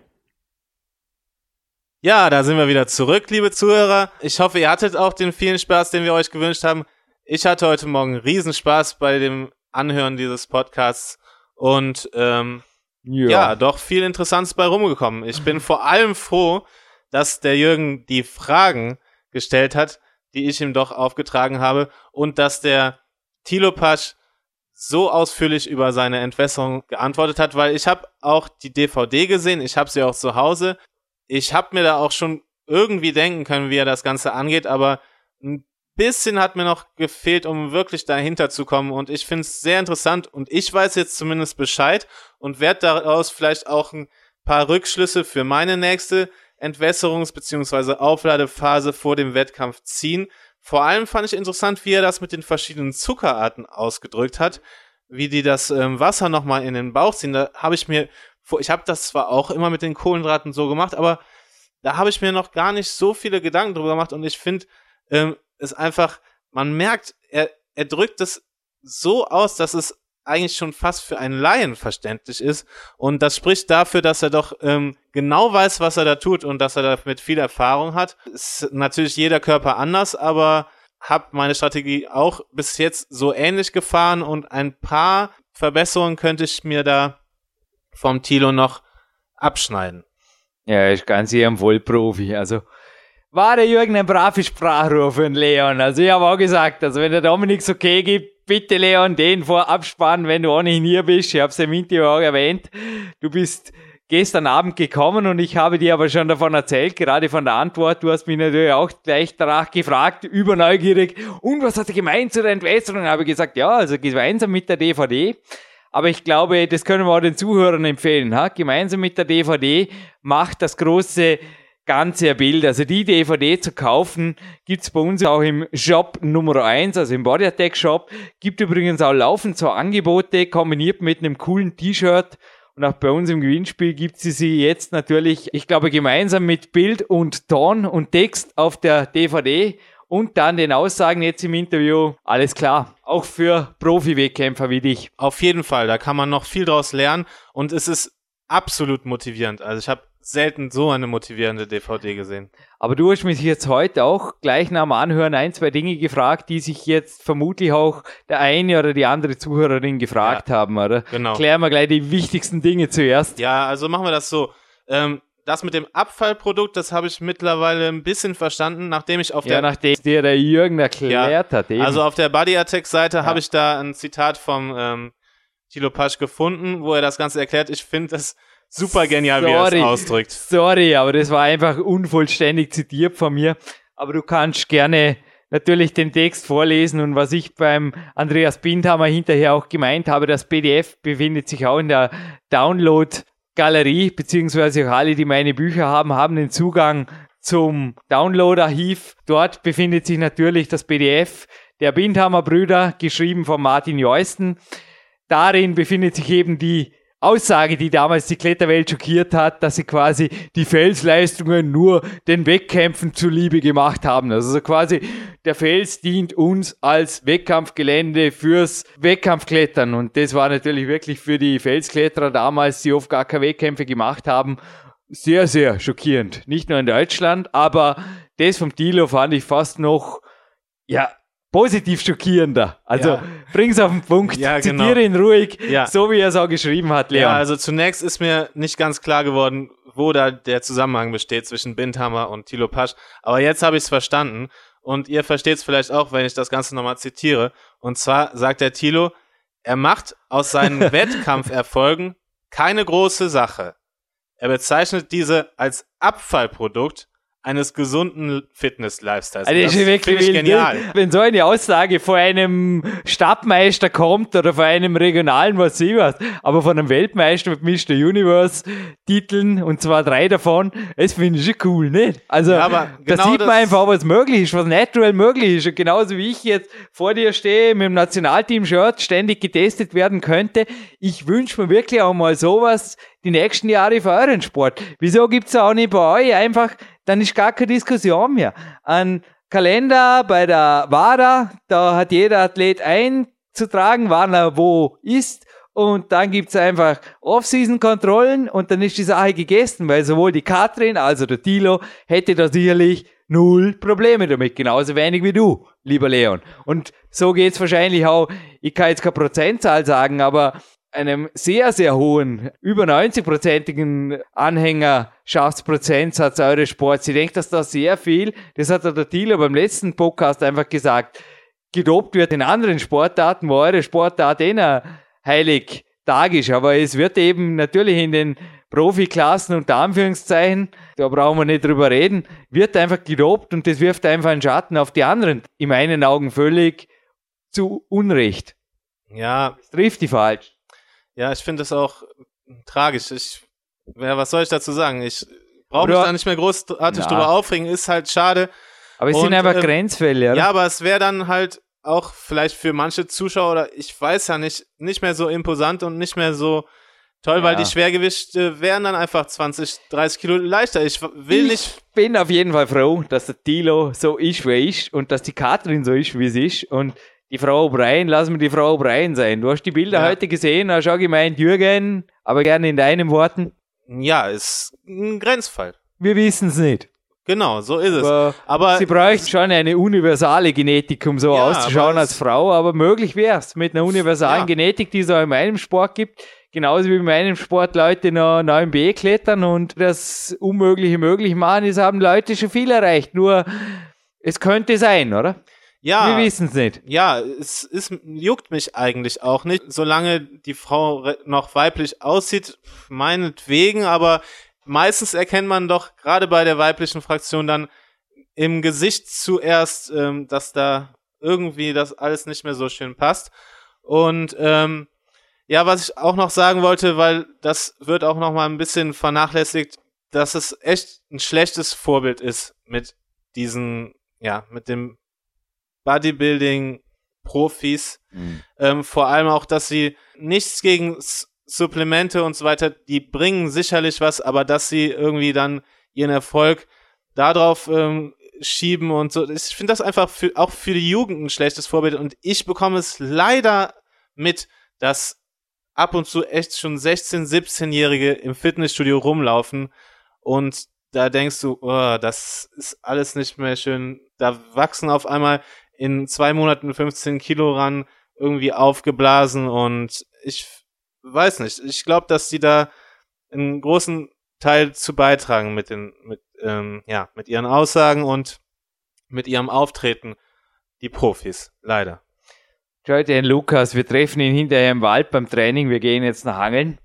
S2: Ja, da sind wir wieder zurück, liebe Zuhörer. Ich hoffe, ihr hattet auch den vielen Spaß, den wir euch gewünscht haben. Ich hatte heute Morgen Riesenspaß bei dem Anhören dieses Podcasts und ähm, ja. ja, doch viel Interessantes bei rumgekommen. Ich bin vor allem froh, dass der Jürgen die Fragen gestellt hat, die ich ihm doch aufgetragen habe und dass der Thilo Pasch so ausführlich über seine Entwässerung geantwortet hat, weil ich habe auch die DVD gesehen, ich habe sie auch zu Hause. Ich habe mir da auch schon irgendwie denken können, wie er das Ganze angeht, aber ein bisschen hat mir noch gefehlt, um wirklich dahinter zu kommen. Und ich finde es sehr interessant und ich weiß jetzt zumindest Bescheid und werde daraus vielleicht auch ein paar Rückschlüsse für meine nächste Entwässerungs- bzw. Aufladephase vor dem Wettkampf ziehen. Vor allem fand ich interessant, wie er das mit den verschiedenen Zuckerarten ausgedrückt hat, wie die das ähm, Wasser nochmal in den Bauch ziehen. Da habe ich mir, ich habe das zwar auch immer mit den Kohlenhydraten so gemacht, aber da habe ich mir noch gar nicht so viele Gedanken drüber gemacht und ich finde, ähm, ist einfach, man merkt, er, er drückt es so aus, dass es eigentlich schon fast für einen Laien verständlich ist. Und das spricht dafür, dass er doch ähm, genau weiß, was er da tut und dass er damit viel Erfahrung hat. Ist natürlich jeder Körper anders, aber habe meine Strategie auch bis jetzt so ähnlich gefahren und ein paar Verbesserungen könnte ich mir da vom Tilo noch abschneiden.
S1: Ja, ich ganz eher ein Vollprofi. Also war der Jürgen ein braver Sprachrohr für den Leon. Also ich habe auch gesagt, also wenn der Dominik okay gibt, bitte Leon, den vorab spannen, wenn du ohnehin hier bist. Ich habe es im Interview auch erwähnt. Du bist gestern Abend gekommen und ich habe dir aber schon davon erzählt, gerade von der Antwort. Du hast mich natürlich auch gleich danach gefragt, überneugierig. Und was hat er gemeint zu der Entwässerung? Habe ich gesagt, ja, also gemeinsam mit der DVD. Aber ich glaube, das können wir auch den Zuhörern empfehlen. Ha? Gemeinsam mit der DVD macht das große ganze Bild. Also die DVD zu kaufen gibt's bei uns auch im Shop Nummer eins, also im Body Attack Shop. Gibt übrigens auch laufend so Angebote kombiniert mit einem coolen T-Shirt. Und auch bei uns im Gewinnspiel gibt sie sie jetzt natürlich, ich glaube, gemeinsam mit Bild und Ton und Text auf der DVD und dann den Aussagen jetzt im Interview. Alles klar. Auch für Profi-Wettkämpfer wie dich.
S2: Auf jeden Fall. Da kann man noch viel draus lernen und es ist absolut motivierend. Also ich habe selten so eine motivierende DVD gesehen.
S1: Aber du hast mich jetzt heute auch gleich nach dem Anhören ein, zwei Dinge gefragt, die sich jetzt vermutlich auch der eine oder die andere Zuhörerin gefragt ja, haben, oder? Genau. Klären wir gleich die wichtigsten Dinge zuerst.
S2: Ja, also machen wir das so. Ähm, das mit dem Abfallprodukt, das habe ich mittlerweile ein bisschen verstanden, nachdem ich auf
S1: ja,
S2: der
S1: nachdem dir der Jürgen erklärt ja, hat.
S2: Eben. Also auf der Body Attack Seite ja. habe ich da ein Zitat vom ähm, Thilo Pasch gefunden, wo er das Ganze erklärt. Ich finde das Super genial, sorry, wie er es ausdrückt.
S1: Sorry, aber das war einfach unvollständig zitiert von mir. Aber du kannst gerne natürlich den Text vorlesen und was ich beim Andreas Bindhammer hinterher auch gemeint habe, das PDF befindet sich auch in der Download-Galerie, beziehungsweise auch alle, die meine Bücher haben, haben den Zugang zum Download-Archiv. Dort befindet sich natürlich das PDF der Bindhammer Brüder, geschrieben von Martin Jeusten. Darin befindet sich eben die Aussage, die damals die Kletterwelt schockiert hat, dass sie quasi die Felsleistungen nur den Wettkämpfen zuliebe gemacht haben. Also quasi der Fels dient uns als Wettkampfgelände fürs Wettkampfklettern. Und das war natürlich wirklich für die Felskletterer damals, die oft gar keine Wettkämpfe gemacht haben, sehr, sehr schockierend. Nicht nur in Deutschland, aber das vom Dilo fand ich fast noch, ja, positiv schockierender. Also
S2: Ja.
S1: bring's auf den Punkt,
S2: Ja, genau.
S1: zitiere ihn ruhig,
S2: Ja.
S1: so wie er es auch geschrieben hat, Leon.
S2: Ja, also zunächst ist mir nicht ganz klar geworden, wo da der Zusammenhang besteht zwischen Bindhammer und Thilo Pasch. Aber jetzt habe ich es verstanden. Und ihr versteht es vielleicht auch, wenn ich das Ganze nochmal zitiere. Und zwar sagt der Thilo, er macht aus seinen [LAUGHS] Wettkampferfolgen keine große Sache. Er bezeichnet diese als Abfallprodukt eines gesunden Fitness-Lifestyles.
S1: Also das
S2: finde ich genial.
S1: Wenn so eine Aussage von einem Stadtmeister kommt oder von einem regionalen, was ich was, aber von einem Weltmeister mit Mr. Universe Titeln und zwar drei davon, das finde ich schon cool, nicht? Also
S2: Ja, aber
S1: da
S2: genau
S1: sieht man einfach, was möglich ist, was natural möglich ist. Und genauso wie ich jetzt vor dir stehe mit dem Nationalteam-Shirt ständig getestet werden könnte, ich wünsche mir wirklich auch mal sowas die nächsten Jahre für euren Sport. Wieso gibt's auch nicht bei euch einfach, dann ist gar keine Diskussion mehr. Ein Kalender bei der WADA, da hat jeder Athlet einzutragen, wann er wo ist. Und dann gibt's einfach Off-Season-Kontrollen und dann ist die Sache gegessen, weil sowohl die Katrin, also der Tilo, hätte da sicherlich null Probleme damit, genauso wenig wie du, lieber Leon. Und so geht's wahrscheinlich auch, ich kann jetzt keine Prozentzahl sagen, aber einem sehr, sehr hohen, über 90-prozentigen Anhängerschaftsprozentsatz eures Sports. Ich denke, dass da sehr viel, das hat der Thilo beim letzten Podcast einfach gesagt, gedopt wird in anderen Sportarten, wo eure Sportart eh noch heilig Tag ist. Aber es wird eben natürlich in den Profiklassen unter Anführungszeichen, da brauchen wir nicht drüber reden, wird einfach gedopt und das wirft einfach einen Schatten auf die anderen. In meinen Augen völlig zu Unrecht.
S2: Ja,
S1: Das trifft die falsch.
S2: Ja, ich finde das auch tragisch. Ich, ja, was soll ich dazu sagen? Ich brauche mich da nicht mehr großartig
S1: Na.
S2: drüber aufregen. Ist halt schade.
S1: Aber es
S2: Und,
S1: sind einfach
S2: ähm,
S1: Grenzfälle, oder?
S2: Ja, aber es wäre dann halt auch vielleicht für manche Zuschauer oder ich weiß ja nicht, nicht mehr so imposant und nicht mehr so toll, weil
S1: Ja.
S2: die Schwergewichte wären dann einfach 20, 30 Kilo leichter. Ich will
S1: ich
S2: nicht.
S1: bin auf jeden Fall froh, dass der Tilo so ist, wie er ist und dass die Katrin so ist, wie sie ist und die Frau O'Brien, lass mir die Frau O'Brien sein. Du hast die Bilder
S2: Ja.
S1: heute gesehen, hast auch gemeint, Jürgen, aber gerne in deinen Worten.
S2: Ja, ist ein Grenzfall.
S1: Wir wissen es nicht.
S2: Genau, so ist es.
S1: Aber
S2: Aber
S1: sie bräuchte schon eine universale Genetik, um so
S2: Ja,
S1: auszuschauen
S2: aber
S1: als
S2: es-
S1: Frau, aber möglich wär's mit einer universalen
S2: Ja.
S1: Genetik, die es auch in meinem Sport gibt. Genauso wie in meinem Sport Leute noch 9b klettern und das Unmögliche möglich machen, das haben Leute schon viel erreicht. Nur, es könnte sein, oder?
S2: Ja,
S1: Wir wissen es nicht.
S2: Ja, es ist, juckt mich eigentlich auch nicht, solange die Frau noch weiblich aussieht, meinetwegen, aber meistens erkennt man doch gerade bei der weiblichen Fraktion dann im Gesicht zuerst, ähm, dass da irgendwie das alles nicht mehr so schön passt. Und ähm, ja, was ich auch noch sagen wollte, weil das wird auch noch mal ein bisschen vernachlässigt, dass es echt ein schlechtes Vorbild ist mit diesen, ja, mit dem Bodybuilding-Profis. Ähm, vor allem auch, dass sie nichts gegen S Supplemente und so weiter, die bringen sicherlich was, aber dass sie irgendwie dann ihren Erfolg darauf ähm, schieben und so. Ich finde das einfach für, auch für die Jugend ein schlechtes Vorbild und ich bekomme es leider mit, dass ab und zu echt schon 16-, 17-Jährige im Fitnessstudio rumlaufen und da denkst du, oh, das ist alles nicht mehr schön. Da wachsen auf einmal in zwei Monaten 15 Kilo ran, irgendwie aufgeblasen und ich weiß nicht. Ich glaube, dass die da einen großen Teil zu beitragen mit den, mit, ähm, ja, mit ihren Aussagen und mit ihrem Auftreten. Die Profis, leider.
S1: Den Lukas, wir treffen ihn hinterher im Wald beim Training, wir gehen jetzt nach Angeln,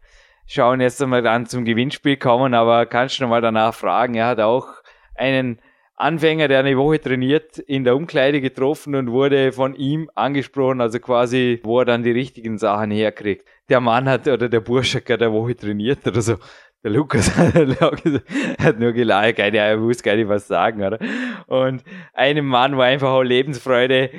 S1: schauen jetzt einmal dann zum Gewinnspiel kommen, aber kannst du noch mal danach fragen, er hat auch einen Anfänger, der eine Woche trainiert, in der Umkleide getroffen und wurde von ihm angesprochen, also quasi, wo er dann die richtigen Sachen herkriegt. Der Mann hat, oder der Bursche hat eine Woche trainiert oder so. Der Lukas [LAUGHS] hat nur gelacht, er wusste gar nicht was sagen, oder? Und einem Mann war einfach auch Lebensfreude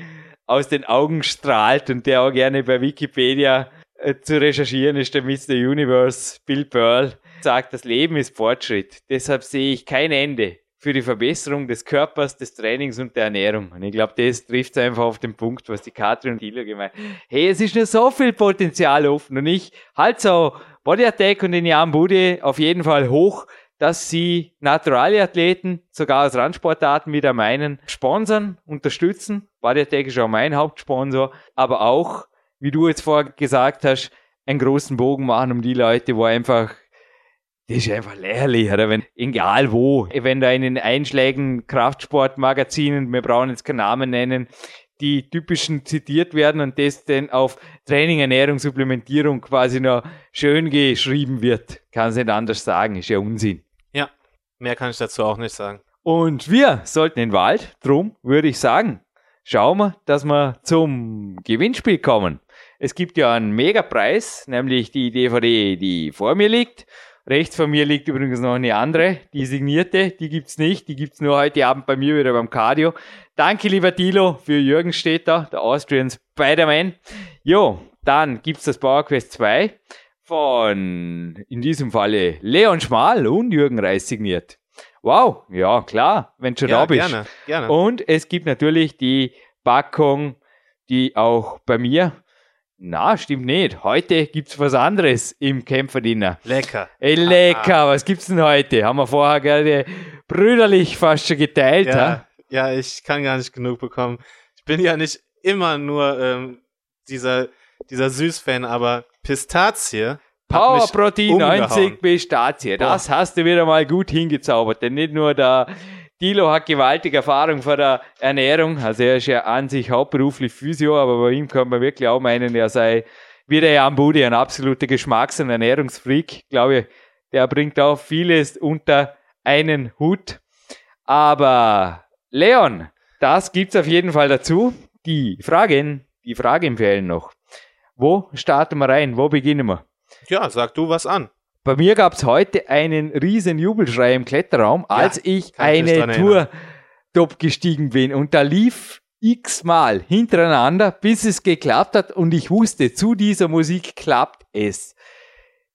S1: aus den Augen strahlt und der auch gerne bei Wikipedia äh, zu recherchieren ist, der Mr. Universe Bill Pearl sagt, das Leben ist Fortschritt. Deshalb sehe ich kein Ende für die Verbesserung des Körpers, des Trainings und der Ernährung. Und ich glaube, das trifft einfach auf den Punkt, was die Katrin und Hilo gemeint Hey, es ist nur so viel Potenzial offen und ich halt so Body Attack und den Jan Bude auf jeden Fall hoch dass sie Naturaliathleten, sogar aus Randsportarten wie der meinen, sponsern, unterstützen. Bodytech ist auch mein Hauptsponsor, aber auch, wie du jetzt vorher gesagt hast, einen großen Bogen machen um die Leute, wo einfach das ist einfach lächerlich, oder? Wenn, egal wo, wenn da in den Einschlägen Kraftsportmagazinen, wir brauchen jetzt keinen Namen nennen, die typischen zitiert werden und das dann auf Training, Ernährung, Supplementierung quasi noch schön geschrieben wird. Kann es nicht anders sagen, ist ja Unsinn.
S2: Ja, mehr kann ich dazu auch nicht sagen.
S1: Und wir sollten in den Wald, drum würde ich sagen, schauen wir, dass wir zum Gewinnspiel kommen. Es gibt ja einen Megapreis, nämlich die DVD, die vor mir liegt. Rechts von mir liegt übrigens noch eine andere, die signierte, die gibt's nicht, die gibt's nur heute Abend bei mir wieder beim Cardio. Danke, lieber Tilo, für Jürgen da, der Austrian Spider-Man. Jo, dann gibt's das Power Quest 2 von, in diesem Falle, Leon Schmal und Jürgen Reis signiert. Wow, ja, klar, wenn du schon
S2: Ja,
S1: da bist.
S2: gerne, gerne.
S1: Und es gibt natürlich die Packung, die auch bei mir, na, stimmt nicht. Heute gibt's was anderes im Kämpferdiener.
S2: Lecker.
S1: Ey, lecker, was gibt's denn heute? Haben wir vorher gerade brüderlich fast schon geteilt?
S2: Ja, ja, ich kann gar nicht genug bekommen. Ich bin ja nicht immer nur ähm, dieser, dieser Süßfan, aber Pistazie.
S1: Power Protein
S2: umgehauen.
S1: 90 Pistazie. Das hast du wieder mal gut hingezaubert. Denn nicht nur der Dilo hat gewaltige Erfahrung von der Ernährung. Also er ist ja an sich hauptberuflich Physio, aber bei ihm kann man wirklich auch meinen, er sei wie der Jan Budi ein absoluter Geschmacks- und Ernährungsfreak. Ich glaube, der bringt auch vieles unter einen Hut. Aber Leon, das gibt's auf jeden Fall dazu. Die Fragen, die Fragen fehlen noch. Wo starten wir rein? Wo beginnen wir?
S2: Ja, sag du was an.
S1: Bei mir gab's heute einen riesen Jubelschrei im Kletterraum, als ich
S2: kann ich
S1: eine Tour top gestiegen bin. Und da lief x-mal hintereinander, bis es geklappt hat. Und ich wusste, zu dieser Musik klappt es.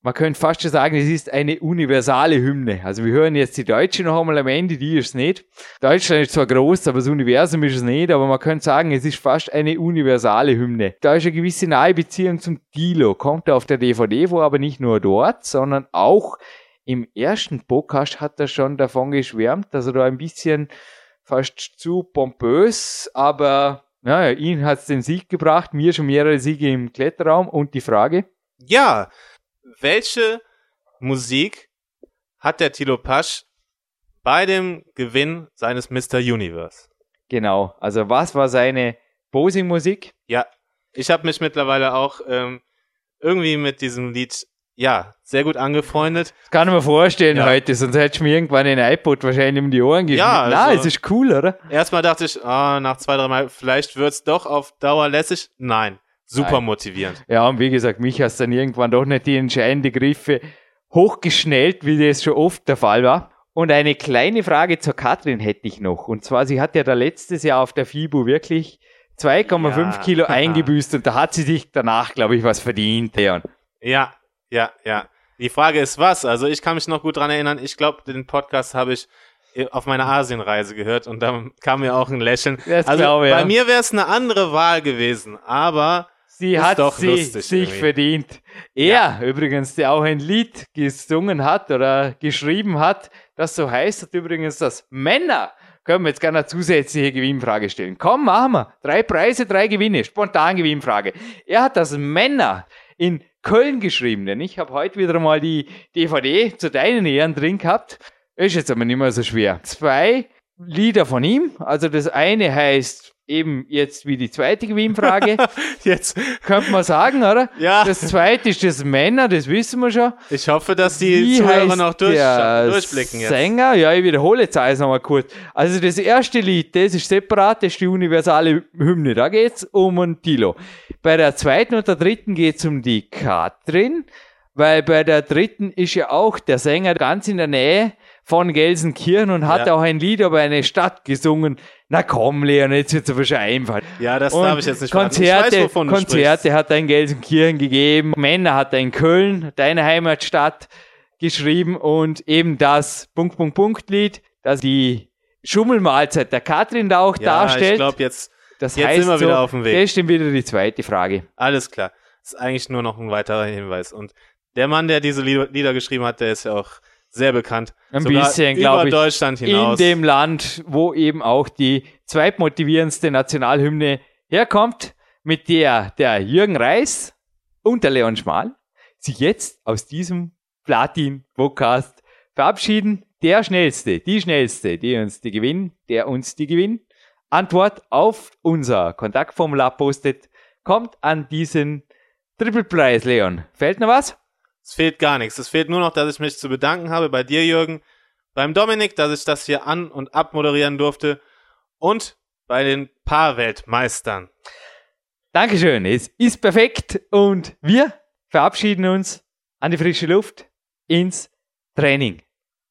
S1: Man könnte fast schon sagen, es ist eine universale Hymne. Also wir hören jetzt die deutsche noch einmal am Ende, die ist es nicht. Deutschland ist zwar groß, aber das Universum ist es nicht, aber man könnte sagen, es ist fast eine universale Hymne. Da ist eine gewisse nahe Beziehung zum Dilo, kommt auf der DVD vor, aber nicht nur dort, sondern auch im ersten Podcast hat er schon davon geschwärmt, dass er da ein bisschen fast zu pompös, aber naja, ihn hat's den Sieg gebracht, mir schon mehrere Siege im Kletterraum und die Frage,
S2: Ja, welche Musik hat der Tilo Pasch bei dem Gewinn seines Mr. Universe?
S1: genau, also was war seine Posing-Musik?
S2: Ja, ich habe mich mittlerweile auch ähm, irgendwie mit diesem Lied ja sehr gut angefreundet.
S1: Das kann ich mir vorstellen
S2: Ja.
S1: heute, sonst hättest du mir irgendwann ein iPod wahrscheinlich um die Ohren geschmissen.
S2: Ja,
S1: Na,
S2: also-
S1: es ist cool, oder?
S2: Erstmal dachte ich, ah, nach zwei, drei Mal, vielleicht wird's doch auf Dauer lässig. Nein, super
S1: Nein.
S2: motivierend.
S1: Ja, und wie gesagt, mich hast dann irgendwann doch nicht die entscheidenden Griffe hochgeschnellt, wie das schon oft der Fall war. Und eine kleine Frage zur Katrin hätte ich noch. Und zwar, sie hat ja da letztes Jahr auf der FIBU wirklich 2,5
S2: Ja.
S1: Kilo [LAUGHS] eingebüßt und da hat sie sich danach, glaube ich, was verdient, Leon.
S2: Ja, ja, ja. Die Frage ist was? Also ich kann mich noch gut dran erinnern. Ich glaube, den Podcast habe ich äh, auf meiner Asienreise gehört und da kam mir auch ein Lächeln.
S1: Das
S2: also
S1: glaube ich,
S2: bei
S1: ja.
S2: mir wäre es eine andere Wahl gewesen, aber
S1: Sie
S2: Ist
S1: hat
S2: doch
S1: sie
S2: lustig
S1: sich
S2: irgendwie.
S1: verdient. Er übrigens, der auch ein Lied gesungen hat oder geschrieben hat, das so heißt, hat übrigens das Männer. Können wir jetzt gerne eine zusätzliche Gewinnfrage stellen. Komm, machen wir. Drei Preise, drei Gewinne. Spontan Gewinnfrage. Er hat das Männer in Köln geschrieben, denn ich habe heute wieder mal die DVD zu deinen Ehren drin gehabt. Ist jetzt aber nicht mehr so schwer. Zwei Lieder von ihm. Also das eine heißt eben jetzt wie die zweite Gewinnfrage. [LAUGHS]
S2: jetzt,
S1: Könnte man sagen, oder?
S2: Ja.
S1: Das zweite ist das Männer, das wissen wir schon.
S2: ich hoffe, dass die
S1: Wie
S2: Zuhörer noch durch, durchblicken jetzt.
S1: Sänger, ja, ich wiederhole jetzt alles nochmal kurz. Also das erste Lied, das ist separat, das ist die universale Hymne, da geht's um einen Tilo. Bei der zweiten und der dritten geht's um die Katrin, weil bei der dritten ist ja auch der Sänger ganz in der Nähe von Gelsenkirchen und hat
S2: Ja.
S1: auch ein Lied über eine Stadt gesungen. Na komm, Leon, jetzt wird's aber schon einfach.
S2: Ja, das darf ich jetzt nicht.
S1: Konzerte,
S2: ich weiß,
S1: Konzerte hat er in Gelsenkirchen gegeben, Männer hat er in Köln, deine Heimatstadt, geschrieben und eben das Punkt, Punkt, Punkt Lied, das die Schummelmahlzeit der Katrin da auch.
S2: Ja,
S1: darstellt.
S2: ich glaube jetzt,
S1: das
S2: jetzt
S1: heißt
S2: sind wir
S1: so,
S2: wieder auf dem Weg.
S1: Das ist dann wieder die zweite Frage.
S2: alles klar. Das ist eigentlich nur noch ein weiterer Hinweis. Und der Mann, der diese Lieder, Lieder geschrieben hat, der ist ja auch sehr bekannt.
S1: Ein
S2: Sogar
S1: bisschen, glaube ich.
S2: Deutschland hinaus.
S1: In dem Land, wo eben auch die zweitmotivierendste Nationalhymne herkommt, mit der der Jürgen Reis und der Leon Schmal sich jetzt aus diesem Platin-Podcast verabschieden. Der Schnellste, die Schnellste, die uns die Gewinn, der uns die Gewinn Antwort auf unser Kontaktformular postet, kommt an diesen Triple-Preis, Leon. Fällt noch was?
S2: Es fehlt gar nichts. Es fehlt nur noch, dass ich mich zu bedanken habe bei dir, Jürgen, beim Dominik, dass ich das hier an- und abmoderieren durfte und bei den Paarweltmeistern.
S1: Dankeschön, es ist perfekt und wir verabschieden uns an die frische Luft ins Training.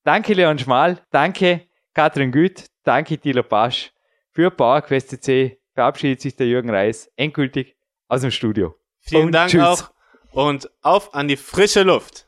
S1: Danke Leon Schmal, danke Katrin Güth, danke Thilo Pasch. Für PowerQuest CC verabschiedet sich der Jürgen Reis endgültig aus dem Studio.
S2: Vielen
S1: Und
S2: Dank
S1: tschüss.
S2: auch und auf an die frische Luft.